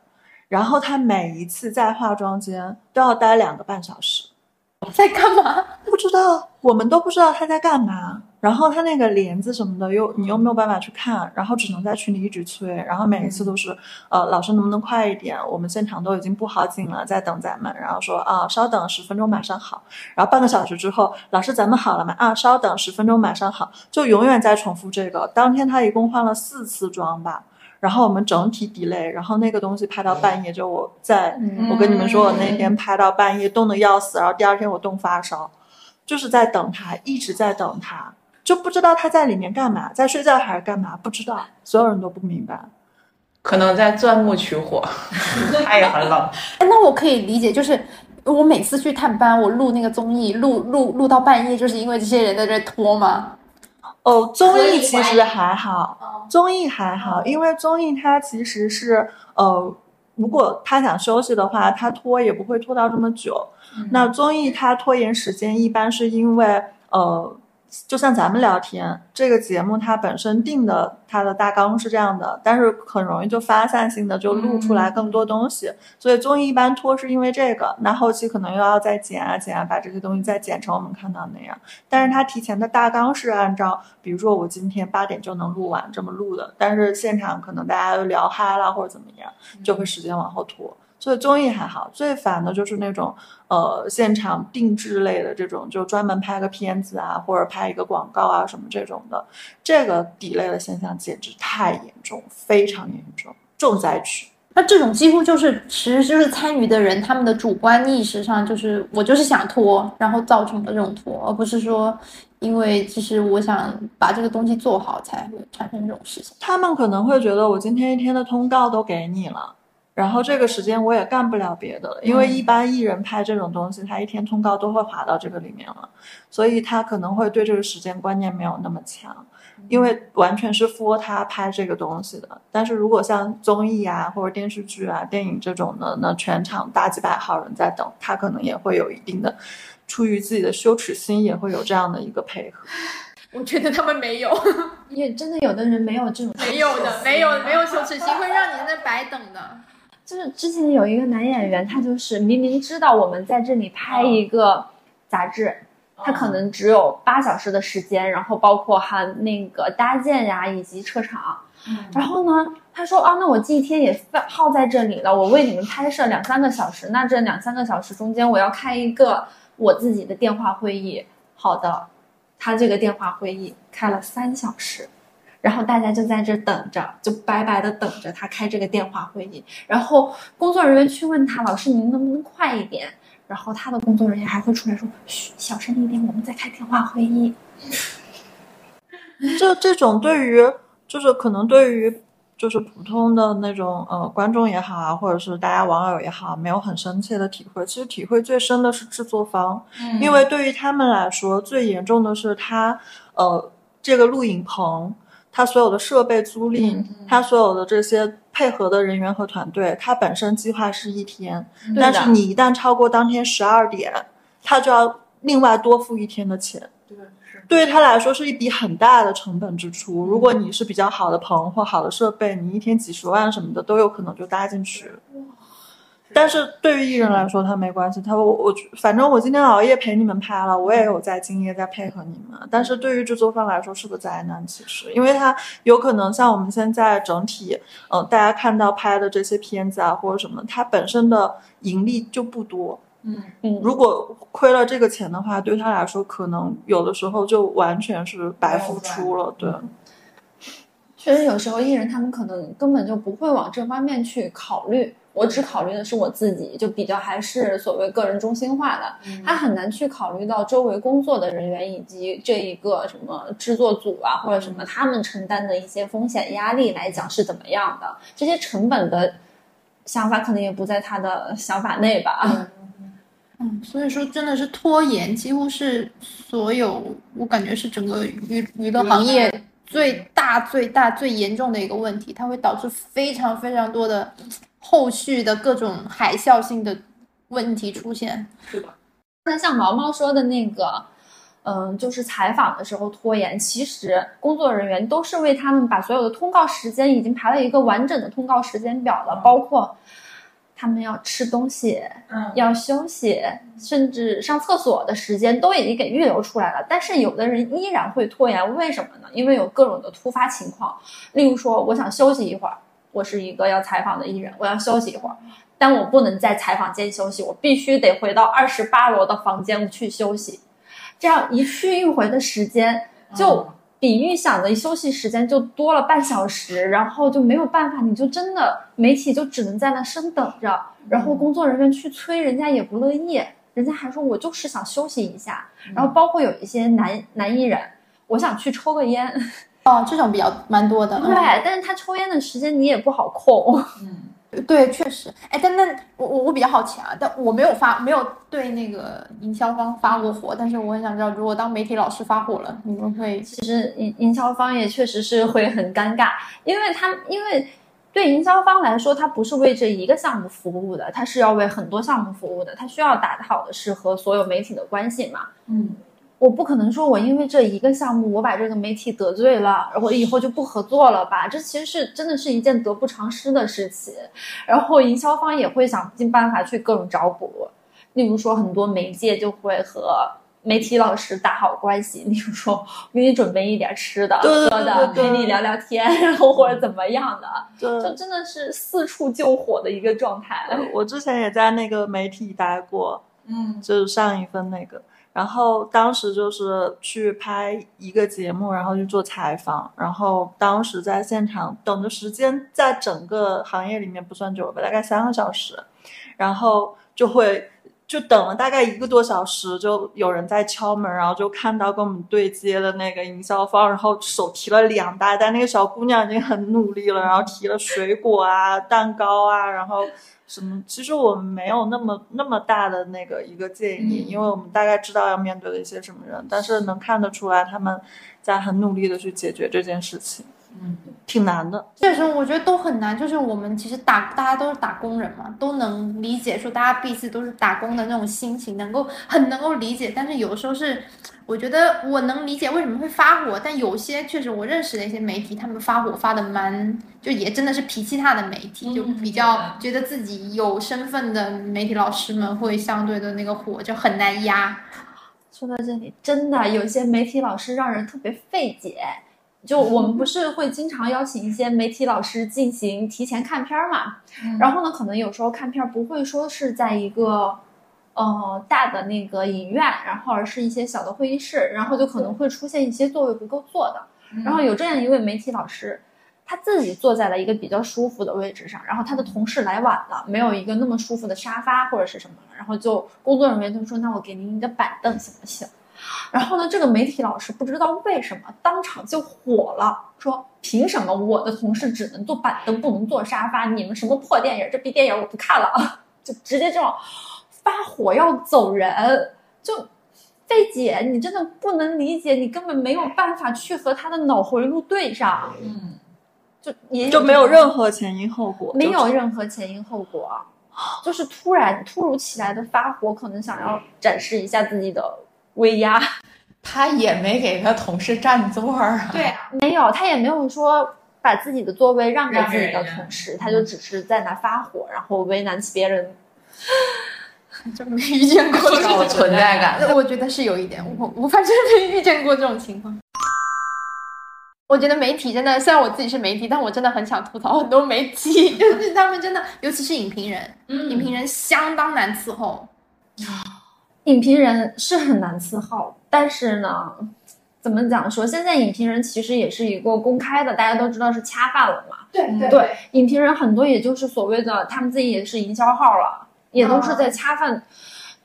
然后他每一次在化妆间都要待两个半小时，在干嘛？不知道，我们都不知道他在干嘛。然后他那个帘子什么的又你又没有办法去看，然后只能在群里一直催。然后每一次都是，呃，老师能不能快一点？我们现场都已经布好景了，在等咱们。然后说啊，稍等十分钟，马上好。然后半个小时之后，老师咱们好了吗？啊，稍等十分钟，马上好。就永远在重复这个。当天他一共换了四次妆吧。然后我们整体 delay，然后那个东西拍到半夜，就我在，我跟你们说，我那天拍到半夜冻得要死，然后第二天我冻发烧，就是在等他，一直在等他，就不知道他在里面干嘛，在睡觉还是干嘛，不知道，所有人都不明白。可能在钻木取火，他也很冷。哎，那我可以理解，就是我每次去探班，我录那个综艺，录录录到半夜，就是因为这些人在这拖吗？哦，综艺其实还好，综艺还好，因为综艺它其实是呃，如果他想休息的话，他拖也不会拖到这么久。那综艺它拖延时间一般是因为呃。就像咱们聊天，这个节目它本身定的它的大纲是这样的，但是很容易就发散性的就录出来更多东西，所以综艺一般拖是因为这个，那后期可能又要再剪啊剪啊，把这些东西再剪成我们看到那样。但是它提前的大纲是按照，比如说我今天八点就能录完这么录的，但是现场可能大家都聊嗨了或者怎么样，就会时间往后拖。所以综艺还好，最烦的就是那种呃现场定制类的这种，就专门拍个片子啊，或者拍一个广告啊什么这种的，这个底类的现象简直太严重，非常严重，重灾区。那这种几乎就是，其实就是参与的人他们的主观意识上，就是我就是想拖，然后造成的这种拖，而不是说因为其实我想把这个东西做好才会产生这种事情。他们可能会觉得我今天一天的通告都给你了。然后这个时间我也干不了别的了，因为一般艺人拍这种东西，他一天通告都会划到这个里面了，所以他可能会对这个时间观念没有那么强，因为完全是 for 他拍这个东西的。但是如果像综艺啊或者电视剧啊、电影这种的，那全场大几百号人在等，他可能也会有一定的出于自己的羞耻心，也会有这样的一个配合。我觉得他们没有，也真的有的人没有这种，没有的，没有没有羞耻心，会让你在那白等的。就是之前有一个男演员，他就是明明知道我们在这里拍一个杂志，他可能只有八小时的时间，然后包括还那个搭建呀以及撤场，然后呢，他说啊，那我这一天也耗在这里了，我为你们拍摄两三个小时，那这两三个小时中间我要开一个我自己的电话会议，好的，他这个电话会议开了三小时。然后大家就在这等着，就白白的等着他开这个电话会议。然后工作人员去问他：“老师，您能不能快一点？”然后他的工作人员还会出来说：“嘘，小声一点，我们在开电话会议。”这这种对于就是可能对于就是普通的那种呃观众也好啊，或者是大家网友也好，没有很深切的体会。其实体会最深的是制作方，因为对于他们来说，最严重的是他呃这个录影棚，他所有的设备租赁，他所有的这些配合的人员和团队，他本身计划是一天，但是你一旦超过当天十二点，他就要另外多付一天的钱。对于他来说是一笔很大的成本支出。如果你是比较好的棚或好的设备，你一天几十万什么的都有可能就搭进去。但是对于艺人来说，他没关系。他我我反正我今天熬夜陪你们拍了，我也有在敬业在配合你们。但是对于制作方来说是个灾难，其实，因为他有可能像我们现在整体，嗯、大家看到拍的这些片子啊或者什么，它本身的盈利就不多。嗯，如果亏了这个钱的话，对他来说可能有的时候就完全是白付出了。对，确实有时候艺人他们可能根本就不会往这方面去考虑。我只考虑的是我自己，就比较还是所谓个人中心化的，他很难去考虑到周围工作的人员以及这一个什么制作组啊或者什么他们承担的一些风险压力来讲是怎么样的，这些成本的想法可能也不在他的想法内吧。嗯，所以说真的是拖延，几乎是所有我感觉是整个娱娱乐行业最大、最大、最严重的一个问题，它会导致非常非常多的后续的各种海啸性的问题出现。那像毛毛说的那个，嗯，就是采访的时候拖延，其实工作人员都是为他们把所有的通告时间已经排了一个完整的通告时间表了，包括他们要吃东西，嗯要休息，甚至上厕所的时间都已经给预留出来了。但是有的人依然会拖延，为什么呢？因为有各种的突发情况，例如说，我想休息一会儿，我是一个要采访的艺人，我要休息一会儿。但我不能在采访间休息，我必须得回到二十八楼的房间去休息。这样一去一回的时间，就比预想的休息时间就多了半小时，然后就没有办法，你就真的媒体就只能在那生等着，然后工作人员去催，人家也不乐意，人家还说我就是想休息一下。然后包括有一些男男艺人，我想去抽个烟，哦，这种比较蛮多的。嗯对，但是他抽烟的时间你也不好控。对，确实，哎，但那我我我比较好奇啊，但我没有发没有对那个营销方发过火，但是我很想知道，如果当媒体老师发火了，你们会其实营营销方也确实是会很尴尬，因为他因为对营销方来说，他不是为这一个项目服务的，他是要为很多项目服务的，他需要打好的是和所有媒体的关系嘛。嗯，我不可能说我因为这一个项目我把这个媒体得罪了，我以后就不合作了吧？这其实是真的是一件得不偿失的事情。然后营销方也会想尽办法去各种找补，例如说很多媒介就会和媒体老师打好关系，例如说我给你准备一点吃的、喝的，陪你聊聊天，然后或者怎么样的，就，真的是四处救火的一个状态。我之前也在那个媒体待过，嗯就是上一份那个，然后当时就是去拍一个节目，然后去做采访，然后当时在现场等的时间，在整个行业里面不算久吧，大概三个小时，然后就会。就等了大概一个多小时，就有人在敲门，然后就看到跟我们对接的那个营销方，然后手提了两大袋，那个小姑娘已经很努力了，然后提了水果啊、蛋糕啊，然后什么，其实我们没有那么那么大的那个一个建议，因为我们大概知道要面对的一些什么人，但是能看得出来他们在很努力的去解决这件事情，嗯，挺难的。确实，我觉得都很难。就是我们其实打，大家都是打工人嘛，都能理解说大家彼此都是打工的那种心情，能够很能够理解。但是有时候是，我觉得我能理解为什么会发火，但有些确实我认识的一些媒体，他们发火发的蛮，就也真的是脾气大的媒体，就比较觉得自己有身份的媒体老师们会相对的那个火就很难压。说到这里，真的有些媒体老师让人特别费解。就我们不是会经常邀请一些媒体老师进行提前看片儿嘛？然后呢，可能有时候看片儿不会说是在一个呃大的那个影院，然后而是一些小的会议室，然后就可能会出现一些座位不够坐的。然后有这样一位媒体老师，他自己坐在了一个比较舒服的位置上，然后他的同事来晚了，没有一个那么舒服的沙发或者是什么，然后就工作人员就说：“那我给您一个板凳行不行？”然后呢，这个媒体老师不知道为什么当场就火了，说：“凭什么我的同事只能坐板凳不能坐沙发？你们什么破电影？这逼电影我不看了，就直接这种发火要走人，就。费姐，你真的不能理解，你根本没有办法去和他的脑回路对上，嗯，就也就没有任何前因后果，没有任何前因后果，就是突然突如其来的发火，可能想要展示一下自己的威压。他也没给他同事占座啊。对啊，没有，他也没有说把自己的座位让给自己的同事，他就只是在那发火，然后为难起别人。就没遇见过这种存在感。我觉得是有一点，我我反正没遇见过这种情况。我觉得媒体真的，虽然我自己是媒体，但我真的很想吐槽很多媒体，就是他们真的，尤其是影评人，影评人相当难伺候。影评人是很难伺候，但是呢，怎么讲说？现在影评人其实也是一个公开的，大家都知道是恰饭了嘛。对对对，影评人很多也就是所谓的他们自己也是营销号了，也都是在恰饭。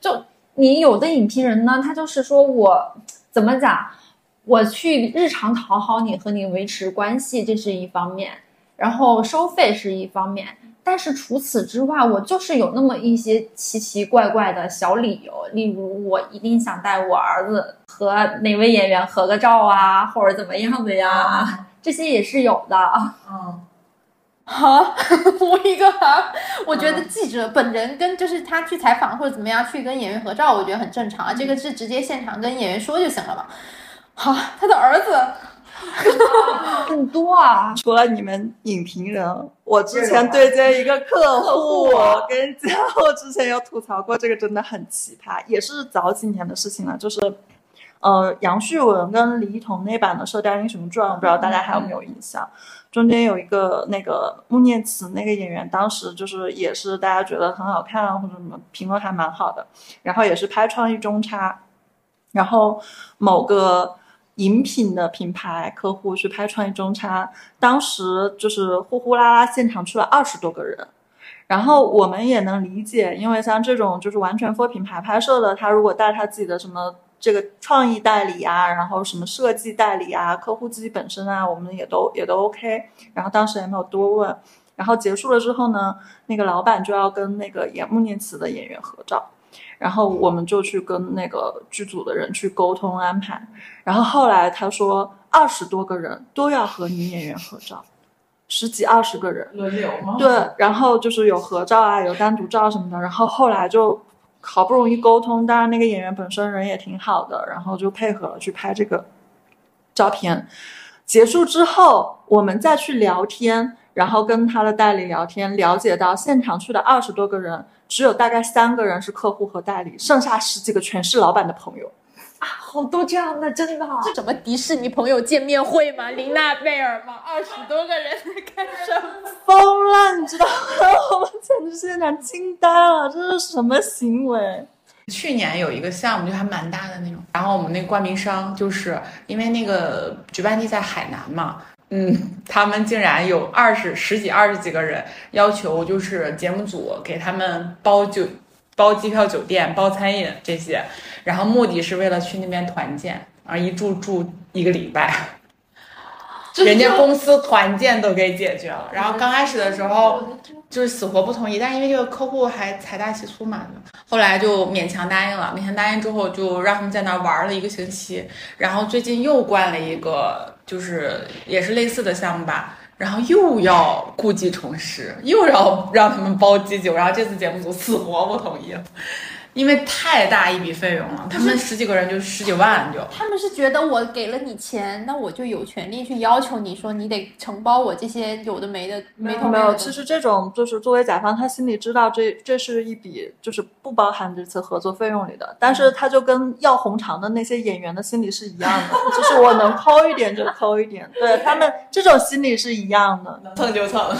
就你有的影评人呢，他就是说我怎么讲，我去日常讨好你和你维持关系，这是一方面，然后收费是一方面。但是除此之外，我就是有那么一些奇奇怪怪的小理由，例如我一定想带我儿子和哪位演员合个照啊，或者怎么样的呀，这些也是有的。嗯，好，我一个哈，我觉得记者本人跟就是他去采访或者怎么样去跟演员合照，我觉得很正常啊，这个是直接现场跟演员说就行了嘛。好，他的儿子，很多啊，除了你们影评人，我之前对接一个客户，我跟你讲，我之前有吐槽过，这个真的很奇葩，也是早几年的事情了，就是，呃，杨旭文跟李一桐那版的《射雕英雄传》，我不知道大家还有没有印象？中间有一个那个穆念慈那个演员，当时就是也是大家觉得很好看啊，或者什么评论还蛮好的，然后也是拍创意中差，然后某个。饮品的品牌客户去拍创意中差，当时就是呼呼啦啦，现场去了二十多个人。然后我们也能理解，因为像这种就是完全 for 品牌拍摄的，他如果带他自己的什么这个创意代理啊，然后什么设计代理啊，客户自己本身啊，我们也都也都 OK。然后当时也没有多问。然后结束了之后呢，那个老板就要跟那个演穆念慈的演员合照。然后我们就去跟那个剧组的人去沟通安排，然后后来他说二十多个人都要和女演员合照，十几二十个人轮流吗？对，然后就是有合照啊，有单独照什么的，然后后来就好不容易沟通，当然那个演员本身人也挺好的，然后就配合了去拍这个照片。结束之后，我们再去聊天，然后跟他的代理聊天，了解到现场去的二十多个人。只有大概三个人是客户和代理，剩下十几个全是老板的朋友啊，好多这样的，真的。这什么迪士尼朋友见面会吗？琳娜贝尔吗？二十多个人在干什么？疯了，你知道吗？我们简直现场惊呆了，这是什么行为？去年有一个项目就还蛮大的那种，然后我们那个冠名商就是因为那个举办地在海南嘛。嗯，他们竟然有二十十几、二十几个人要求，就是节目组给他们包酒、包机票、酒店、包餐饮这些，然后目的是为了去那边团建，而一住住一个礼拜，人家公司团建都给解决了。然后刚开始的时候就是死活不同意，但因为这个客户还财大气粗嘛，后来就勉强答应了。勉强答应之后，就让他们在那玩了一个星期，然后最近又灌了一个。就是也是类似的项目吧，然后又要故技重施，又要让他们包机酒，然后这次节目组死活不同意了，因为太大一笔费用了，他们十几个人就十几万就。他们是觉得我给了你钱，那我就有权利去要求你说你得承包我这些有的没的没头没有。其实这种就是作为甲方，他心里知道这这是一笔就是不包含这次合作费用里的，但是他就跟要红肠的那些演员的心理是一样的，就是我能抠一点就抠一点，对他们这种心理是一样的，能蹭就蹭。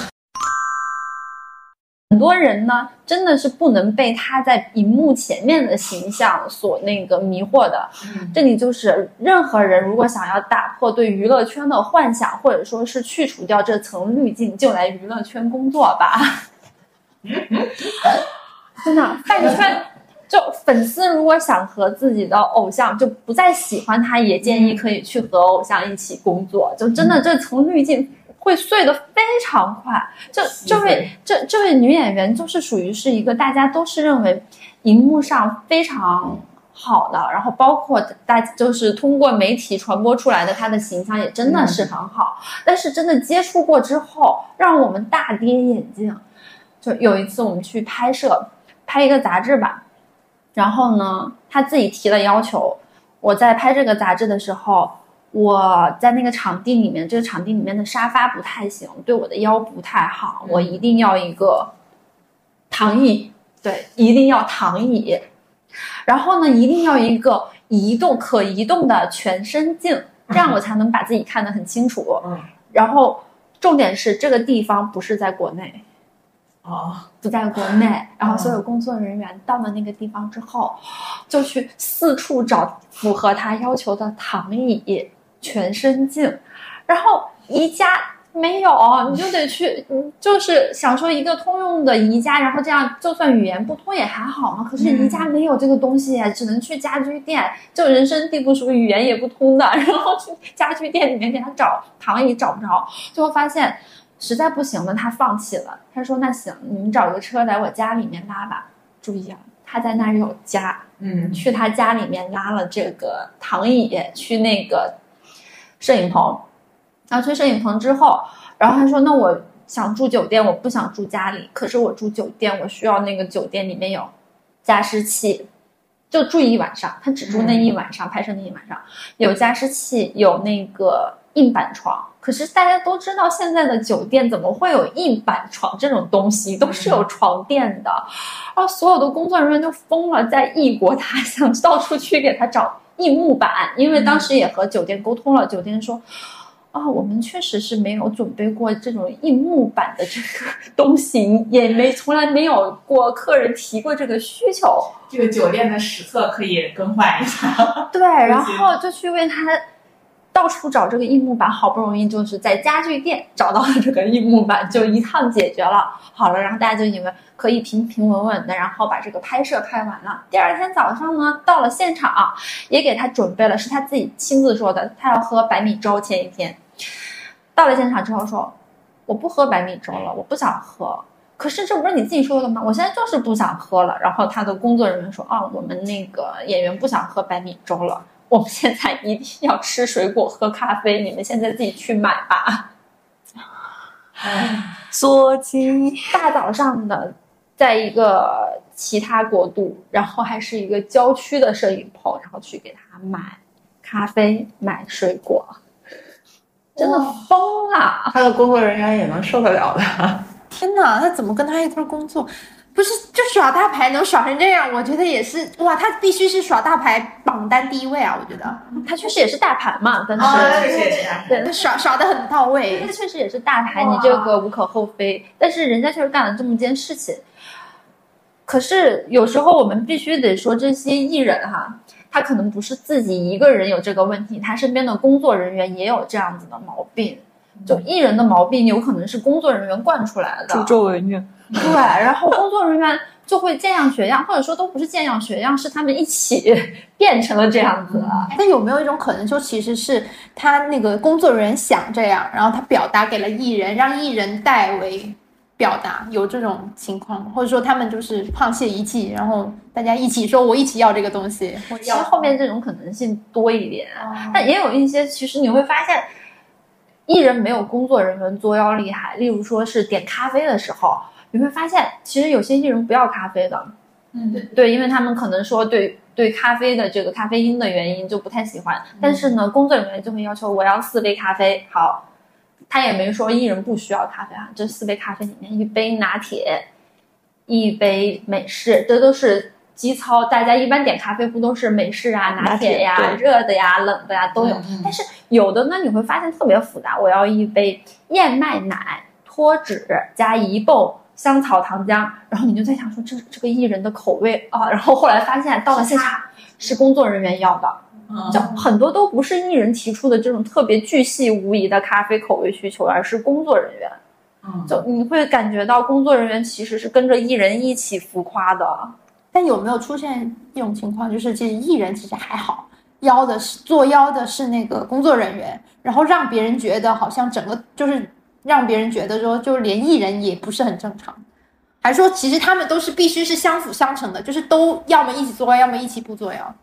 很多人呢，真的是不能被他在荧幕前面的形象所那个迷惑的。这里就是任何人如果想要打破对娱乐圈的幻想，或者说是去除掉这层滤镜，就来娱乐圈工作吧。真的，饭圈就粉丝如果想和自己的偶像就不再喜欢他，也建议可以去和偶像一起工作。就真的这层滤镜会碎的非常快。这这位这这位女演员就是属于是一个大家都是认为荧幕上非常好的，然后包括大就是通过媒体传播出来的她的形象也真的是很好。但是真的接触过之后，让我们大跌眼镜。就有一次我们去拍摄，拍一个杂志吧。然后呢，他自己提了要求。我在拍这个杂志的时候，我在那个场地里面，这个场地里面的沙发不太行，对我的腰不太好，我一定要一个躺椅，对，一定要躺椅。然后呢，一定要一个移动可移动的全身镜，这样我才能把自己看得很清楚。嗯。然后重点是这个地方不是在国内。哦，不在国内，然后所有工作人员到了那个地方之后，就去四处找符合他要求的躺椅、全身镜，然后宜家没有，你就得去，嗯，就是想说一个通用的宜家，然后这样就算语言不通也还好嘛。可是宜家没有这个东西，只能去家居店，就人生地不熟，语言也不通的，然后去家居店里面给他找躺椅找不着，最后发现。实在不行了，他放弃了。他说：“那行，你们找个车来我家里面拉吧。”注意啊，他在那儿有家，嗯，去他家里面拉了这个躺椅，去那个摄影棚。然后去摄影棚之后，然后他说：“那我想住酒店，我不想住家里。可是我住酒店，我需要那个酒店里面有加湿器，就住一晚上。他只住那一晚上，拍摄那一晚上有加湿器，有那个。”硬板床，可是大家都知道，现在的酒店怎么会有硬板床这种东西？都是有床垫的，然后所有的工作人员就疯了，在异国他乡到处去给他找硬木板，因为当时也和酒店沟通了，酒店说，啊，我们确实是没有准备过这种硬木板的这个东西，也没从来没有过客人提过这个需求。这个酒店的史册可以更换一下。对，然后就去问他。到处找这个硬木板，好不容易就是在家具店找到了这个硬木板，就一趟解决了。好了，然后大家就以为可以平平稳稳的，然后把这个拍摄拍完了。第二天早上呢，到了现场，也给他准备了，是他自己亲自说的，他要喝白米粥。前一天到了现场之后说，我不喝白米粥了，我不想喝。可是这不是你自己说的吗？我现在就是不想喝了。然后他的工作人员说，啊，我们那个演员不想喝白米粥了。我们现在一定要吃水果、喝咖啡，你们现在自己去买吧。说起大早上的，在一个其他国度，然后还是一个郊区的摄影棚，然后去给他买咖啡、买水果，真的疯了。他的工作人员也能受得了的。天哪，他怎么跟他一块工作？不是，就耍大牌能耍成这样，我觉得也是哇，他必须是耍大牌榜单第一位啊！我觉得他确实也是大牌嘛，但是对耍耍的很到位，他确实也是大牌，你这个无可厚非。但是人家确实干了这么件事情。可是有时候我们必须得说，这些艺人哈，他可能不是自己一个人有这个问题，他身边的工作人员也有这样子的毛病。就艺人的毛病，有可能是工作人员惯出来的。助纣为虐。对，然后工作人员就会见样学样，或者说都不是见样学样，是他们一起 变成了这样子。那有没有一种可能，就其实是他那个工作人员想这样，然后他表达给了艺人，让艺人代为表达，有这种情况，或者说他们就是沆瀣一气，然后大家一起说，我一起要这个东西。其实后面这种可能性多一点，但也有一些，其实你会发现，艺人没有工作人员作妖厉害。例如说是点咖啡的时候。你会发现，其实有些艺人不要咖啡的，嗯，对对，因为他们可能说对对咖啡的这个咖啡因的原因就不太喜欢。但是呢，工作人员就会要求我要四杯咖啡。好，他也没说艺人不需要咖啡啊，这四杯咖啡里面一杯拿铁，一杯美式，这都是基操。大家一般点咖啡不都是美式啊、拿铁呀、热的呀、冷的呀都有。但是有的呢，你会发现特别复杂，我要一杯燕麦奶脱脂加一泵。香草糖浆，然后你就在想说这这个艺人的口味啊，然后后来发现到了现场是工作人员要的，就很多都不是艺人提出的这种特别巨细无遗的咖啡口味需求，而是工作人员，就你会感觉到工作人员其实是跟着艺人一起浮夸的，但有没有出现一种情况，就是其实艺人其实还好，邀的是作邀的是那个工作人员，然后让别人觉得好像整个就是让别人觉得说，就连艺人也不是很正常，还说其实他们都是必须是相辅相成的，就是都要么一起作邀，要么一起不作邀。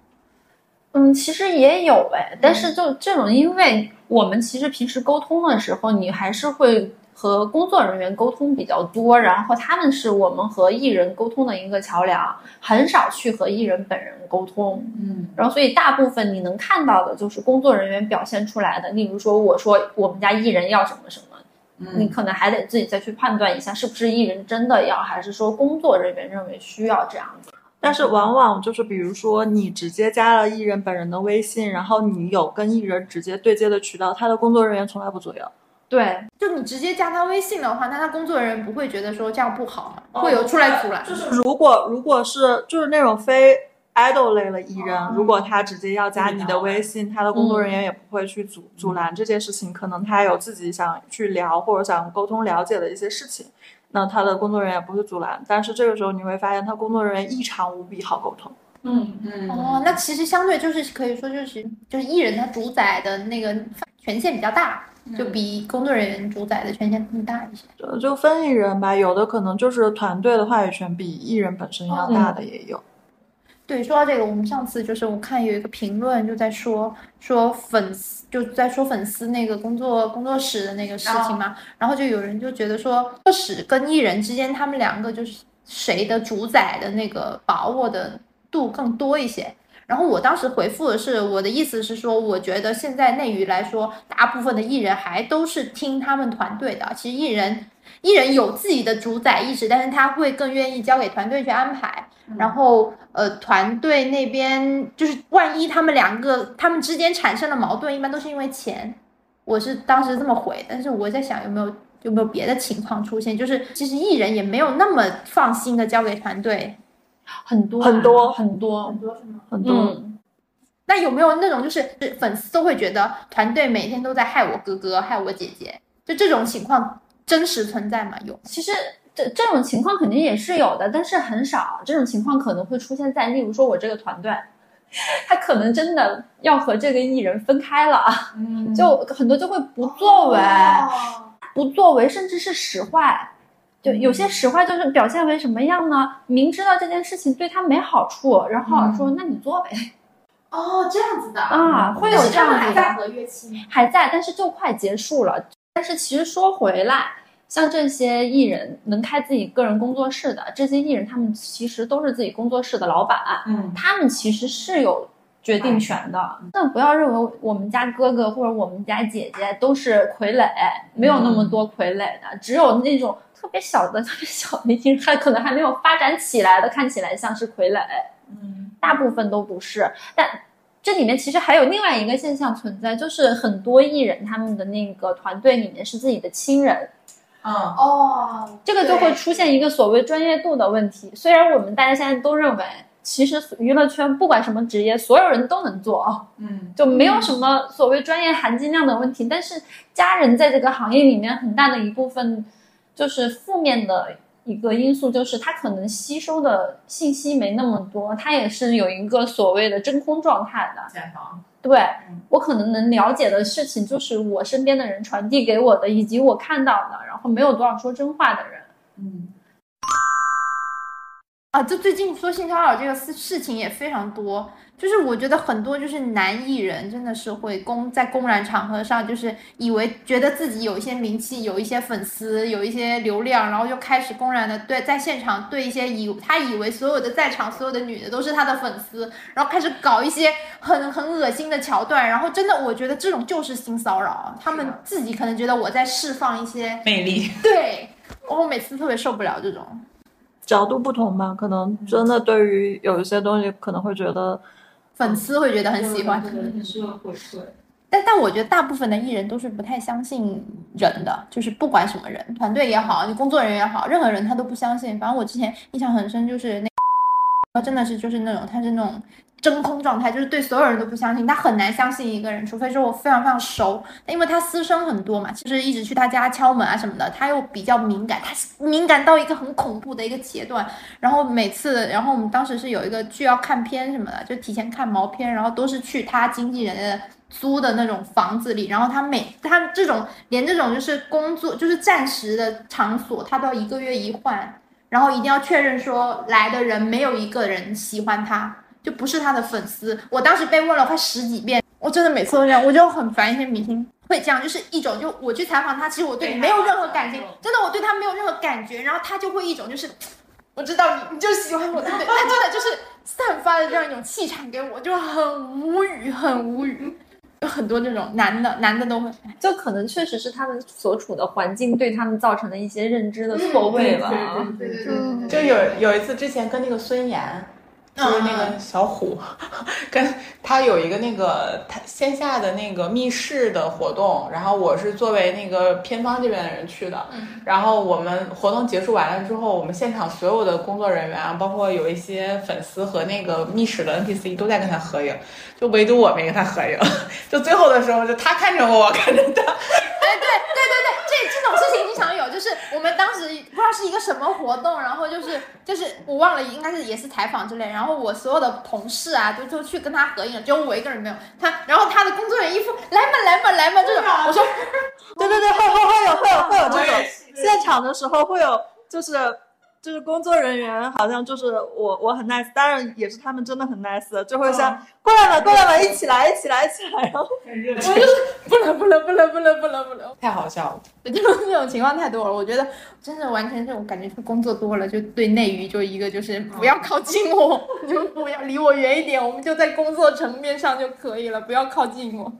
嗯，其实也有哎，但是就这种，因为我们其实平时沟通的时候，你还是会和工作人员沟通比较多，然后他们是我们和艺人沟通的一个桥梁，很少去和艺人本人沟通。嗯，然后所以大部分你能看到的就是工作人员表现出来的，例如说我说我们家艺人要什么什么，你可能还得自己再去判断一下，是不是艺人真的要，还是说工作人员认为需要这样子。但是往往就是，比如说你直接加了艺人本人的微信，然后你有跟艺人直接对接的渠道，他的工作人员从来不左右。对，就你直接加他微信的话，那他工作人员不会觉得说这样不好吗？会有出来阻拦。就是如果如果是就是那种非 idol 类的艺人，如果他直接要加你的微信，他的工作人员也不会去阻阻拦这件事情。可能他有自己想去聊或者想沟通了解的一些事情。那他的工作人员也不会阻拦，但是这个时候你会发现他工作人员异常无比好沟通。嗯嗯哦，那其实相对就是可以说就是就是艺人他主宰的那个权限比较大，就比工作人员主宰的权限更大一些。就就分艺人吧，有的可能就是团队的话语权比艺人本身要大的也有。对，说到这个，我们上次就是我看有一个评论就在说说粉丝就在说粉丝那个工作工作室的那个事情嘛，然后就有人就觉得说工作室跟艺人之间他们两个就是谁的主宰的那个把握的度更多一些。然后我当时回复的是我的意思是说，我觉得现在内娱来说，大部分的艺人还都是听他们团队的。其实艺人艺人有自己的主宰意识，但是他会更愿意交给团队去安排。然后呃，团队那边就是万一他们两个他们之间产生了矛盾，一般都是因为钱。我是当时这么回，但是我在想有没有有没有别的情况出现，就是其实艺人也没有那么放心的交给团队。很多很多很多很多是吗？很多、嗯，那有没有那种就是粉丝都会觉得团队每天都在害我哥哥、害我姐姐，就这种情况真实存在吗？有。其实这这种情况肯定也是有的，但是很少。这种情况可能会出现在，例如说我这个团队，他可能真的要和这个艺人分开了，嗯就很多就会不作为，不作为，甚至是使坏。就有些使坏就是表现为什么样呢？明知道这件事情对他没好处，然后说、那你做呗哦，这样子的啊，会有这样子的。合约期吗？还在，但是就快结束了。但是其实说回来，像这些艺人能开自己个人工作室的，这些艺人他们其实都是自己工作室的老板，嗯他们其实是有决定权的。但不要认为我们家哥哥或者我们家姐姐都是傀儡，没有那么多傀儡的，只有那种特别小的、特别小的他可能还没有发展起来的，看起来像是傀儡。嗯大部分都不是。但这里面其实还有另外一个现象存在，就是很多艺人他们的那个团队里面是自己的亲人，嗯哦，这个就会出现一个所谓专业度的问题。虽然我们大家现在都认为，其实娱乐圈不管什么职业，所有人都能做，嗯就没有什么所谓专业含金量的问题。但是家人在这个行业里面很大的一部分就是负面的一个因素，就是他可能吸收的信息没那么多，他也是有一个所谓的真空状态的。对我可能能了解的事情，就是我身边的人传递给我的，以及我看到的，然后没有多少说真话的人。嗯啊，就最近说性骚扰这个事事情也非常多，就是我觉得很多就是男艺人真的是会公在公然场合上，就是以为觉得自己有一些名气，有一些粉丝，有一些流量，然后就开始公然的对在现场对一些以他以为所有的在场所有的女的都是他的粉丝，然后开始搞一些很很恶心的桥段，然后真的我觉得这种就是性骚扰，他们自己可能觉得我在释放一些魅力，对，我每次特别受不了这种。角度不同吧，可能真的对于有一些东西可能会觉得粉丝会觉得很喜欢，是会会。但但我觉得大部分的艺人都是不太相信人的，就是不管什么人，团队也好，你工作人员也好，任何人他都不相信。反正我之前印象很深，就是那真的是就是那种他是那种真空状态，就是对所有人都不相信，他很难相信一个人，除非说我非常非常熟，因为他私生很多嘛，就是一直去他家敲门啊什么的，他又比较敏感，他敏感到一个很恐怖的一个阶段，然后每次，然后我们当时是有一个剧要看片什么的，就提前看毛片，然后都是去他经纪人的租的那种房子里，然后他每他这种连这种就是工作就是暂时的场所，他都要一个月一换。然后一定要确认说来的人没有一个人喜欢他，就不是他的粉丝。我当时被问了快十几遍，我真的每次都这样，我就很烦一些明星会这样，就是一种就我去采访他，其实我对你没有任何感情，真的我对他没有任何感觉，然后他就会一种就是我知道你你就喜欢我，对不对？他真的就是散发的这样一种气场给我，就很无语，很无语。有很多这种男的，男的都会，就可能确实是他们所处的环境对他们造成的一些认知的错位吧。对对对，就有有一次之前跟那个孙岩。就是那个小虎，跟他有一个那个他线下的那个密室的活动，然后我是作为那个片方这边的人去的，然后我们活动结束完了之后，我们现场所有的工作人员啊，包括有一些粉丝和那个密室的 NPC 都在跟他合影，就唯独我没跟他合影，就最后的时候就他看着我，我看着他。哎，对对对对，这这种事情经常有，就是我们当时不知道是一个什么活动，然后就是就是我忘了，应该是也是采访之类，然后我所有的同事啊，就就去跟他合影了，只有我一个人没有他，然后他的工作人员一副来嘛来嘛来嘛这种，我说，对对对，会会会有会有会有这种现场的时候会有，就是就是工作人员好像就是我我很 nice，当然也是他们真的很 nice，就会像过来了过来了，一起来一起来一起来，然后我就是不能不能不能不能不能不能，太好笑了。这种这种情况太多了，我觉得真的完全这种感觉，是工作多了就对内娱就一个就是不要靠近我，你 就不要离我远一点，我们就在工作层面上就可以了，不要靠近我。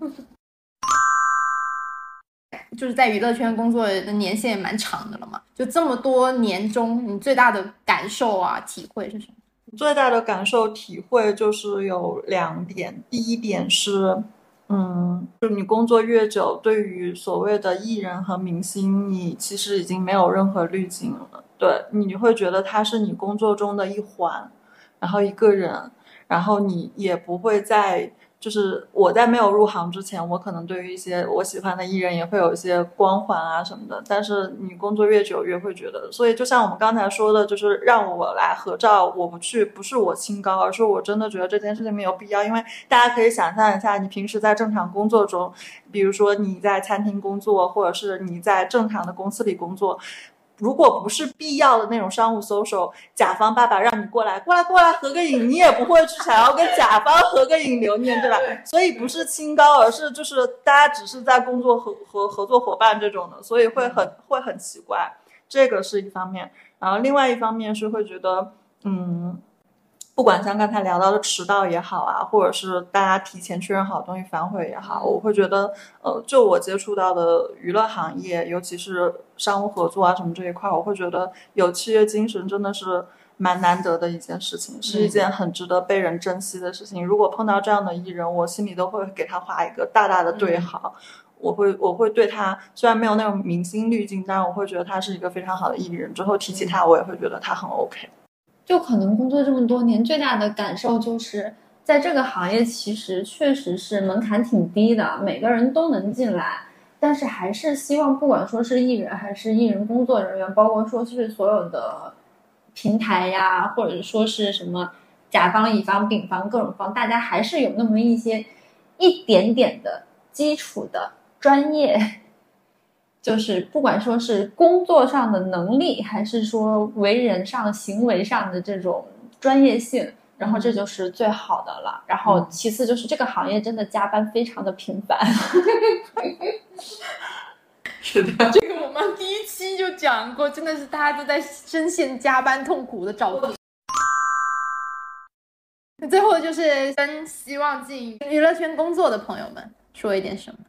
就是在娱乐圈工作的年限也蛮长的了嘛，就这么多年中，你最大的感受啊、体会是什么？最大的感受体会就是有两点，第一点是，嗯，就你工作越久，对于所谓的艺人和明星，你其实已经没有任何滤镜了，对，你会觉得他是你工作中的一环，然后一个人，然后你也不会再。就是我在没有入行之前，我可能对于一些我喜欢的艺人也会有一些光环啊什么的。但是你工作越久，越会觉得，所以就像我们刚才说的，就是让我来合照，我不去，不是我清高，而是我真的觉得这件事情没有必要。因为大家可以想象一下，你平时在正常工作中，比如说你在餐厅工作，或者是你在正常的公司里工作。如果不是必要的那种商务 social，甲方爸爸让你过来，过来，过来合个影，你也不会去想要跟甲方合个影留念，对吧？所以不是清高，而是就是大家只是在工作合合合作伙伴这种的，所以会很会很奇怪，这个是一方面。然后另外一方面是会觉得，嗯。不管像刚才聊到的迟到也好啊，或者是大家提前确认好东西反悔也好，我会觉得，呃，就我接触到的娱乐行业，尤其是商务合作啊什么这一块，我会觉得有契约精神真的是蛮难得的一件事情，是一件很值得被人珍惜的事情。如果碰到这样的艺人，我心里都会给他画一个大大的对号。我会我会对他虽然没有那种明星滤镜，但是我会觉得他是一个非常好的艺人。之后提起他，我也会觉得他很 OK。就可能工作这么多年，最大的感受就是在这个行业，其实确实是门槛挺低的，每个人都能进来。但是还是希望，不管说是艺人还是艺人工作人员，包括说是所有的平台呀，或者说是什么甲方、乙方、丙方各种方，大家还是有那么一些一点点的基础的专业。就是不管说是工作上的能力，还是说为人上、行为上的这种专业性，然后这就是最好的了。然后其次就是这个行业真的加班非常的频繁。是的，这个我们第一期就讲过，真的是大家都在深陷加班痛苦的照片。最后就是跟希望进娱乐圈工作的朋友们说一点什么？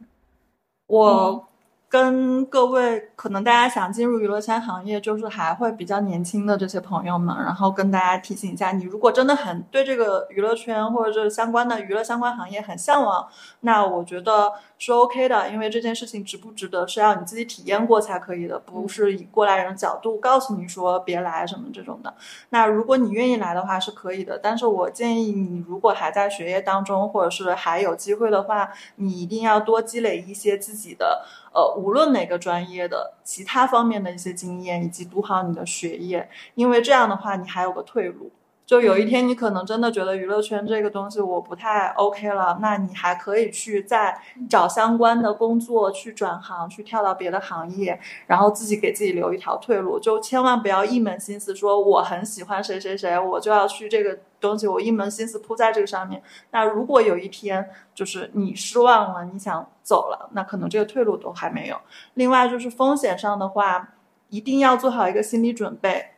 我。跟各位可能大家想进入娱乐圈行业，就是还会比较年轻的这些朋友们，然后跟大家提醒一下，你如果真的很对这个娱乐圈或者是相关的娱乐相关行业很向往，那我觉得是 OK 的，因为这件事情值不值得是要你自己体验过才可以的，不是以过来人的角度告诉你说别来什么这种的。那如果你愿意来的话是可以的，但是我建议你如果还在学业当中，或者是还有机会的话，你一定要多积累一些自己的。呃，无论哪个专业的其他方面的一些经验，以及读好你的学业，因为这样的话，你还有个退路。就有一天你可能真的觉得娱乐圈这个东西我不太 OK 了，那你还可以去再找相关的工作去转行，去跳到别的行业，然后自己给自己留一条退路。就千万不要一门心思说我很喜欢谁谁谁，我就要去这个东西，我一门心思扑在这个上面。那如果有一天就是你失望了，你想走了，那可能这个退路都还没有。另外就是风险上的话，一定要做好一个心理准备。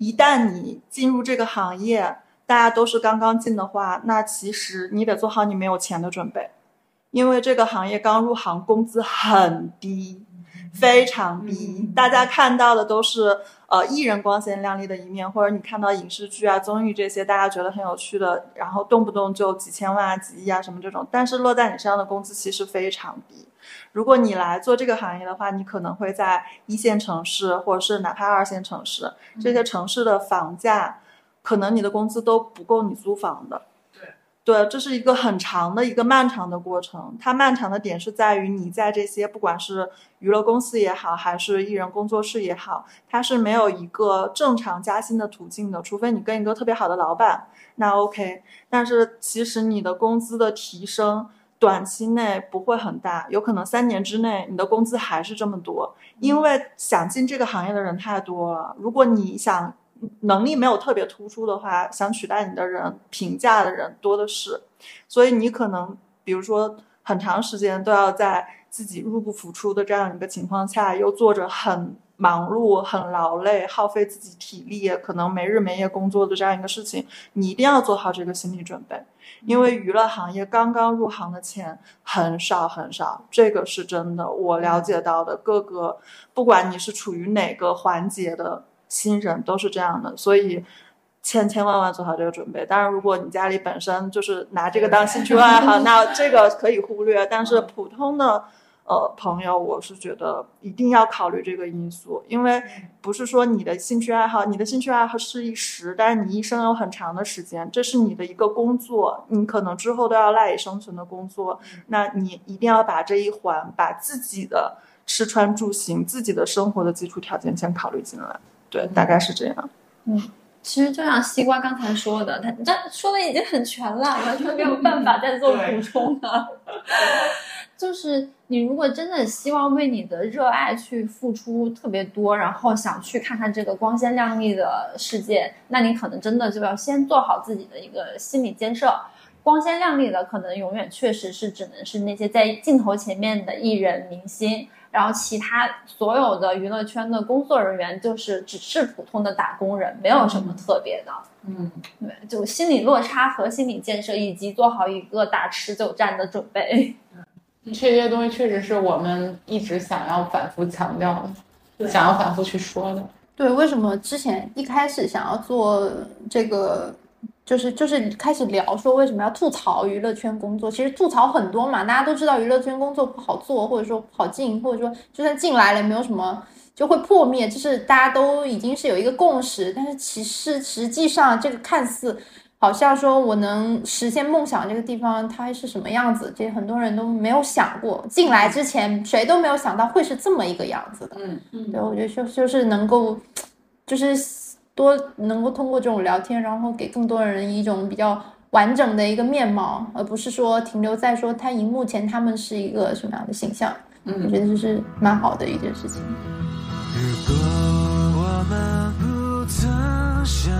一旦你进入这个行业，大家都是刚刚进的话，那其实你得做好你没有钱的准备，因为这个行业刚入行工资很低，非常低。大家看到的都是呃艺人光鲜亮丽的一面，或者你看到影视剧啊、综艺这些，大家觉得很有趣的，然后动不动就几千万啊、几亿啊什么这种，但是落在你身上的工资其实非常低。如果你来做这个行业的话，你可能会在一线城市，或者是哪怕二线城市，这些城市的房价，可能你的工资都不够你租房的。对，对，这是一个很长的一个漫长的过程。它漫长的点是在于你在这些不管是娱乐公司也好，还是艺人工作室也好，它是没有一个正常加薪的途径的，除非你跟一个特别好的老板，那 OK。但是其实你的工资的提升。短期内不会很大，有可能三年之内你的工资还是这么多，因为想进这个行业的人太多了。如果你想能力没有特别突出的话，想取代你的人，评价的人多的是，所以你可能比如说很长时间都要在自己入不敷出的这样一个情况下，又做着很忙碌、很劳累、耗费自己体力，可能没日没夜工作的这样一个事情，你一定要做好这个心理准备。因为娱乐行业刚刚入行的钱很少很少，这个是真的。我了解到的各个，不管你是处于哪个环节的新人，都是这样的。所以，千千万万做好这个准备。当然，如果你家里本身就是拿这个当兴趣爱好，那这个可以忽略。但是普通的。呃，朋友，我是觉得一定要考虑这个因素，因为不是说你的兴趣爱好，你的兴趣爱好是一时，但是你一生有很长的时间，这是你的一个工作，你可能之后都要赖以生存的工作，那你一定要把这一环，把自己的吃穿住行、自己的生活的基础条件先考虑进来，对，大概是这样。嗯，其实就像西瓜刚才说的，他这说的已经很全了，完全没有办法再做补充了。就是你如果真的希望为你的热爱去付出特别多，然后想去看看这个光鲜亮丽的世界，那你可能真的就要先做好自己的一个心理建设。光鲜亮丽的可能永远确实是只能是那些在镜头前面的艺人明星，然后其他所有的娱乐圈的工作人员就是只是普通的打工人，没有什么特别的。嗯，对，就心理落差和心理建设，以及做好一个打持久战的准备。这些东西确实是我们一直想要反复强调的，想要反复去说的。对，为什么之前一开始想要做这个，就是就是开始聊说为什么要吐槽娱乐圈工作？其实吐槽很多嘛，大家都知道娱乐圈工作不好做，或者说不好进，或者说就算进来了没有什么就会破灭，就是大家都已经是有一个共识。但是其实实际上这个看似。好像说我能实现梦想这个地方它是什么样子？这很多人都没有想过。进来之前谁都没有想到会是这么一个样子的。嗯嗯，对，我觉得就就是能够，就是多能够通过这种聊天，然后给更多人一种比较完整的一个面貌，而不是说停留在说他荧幕前他们是一个什么样的形象。嗯，我觉得这是蛮好的一件事情。如果我们不曾相遇。是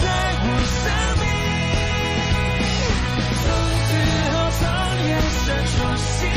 在我生命，从此后从眼神出现。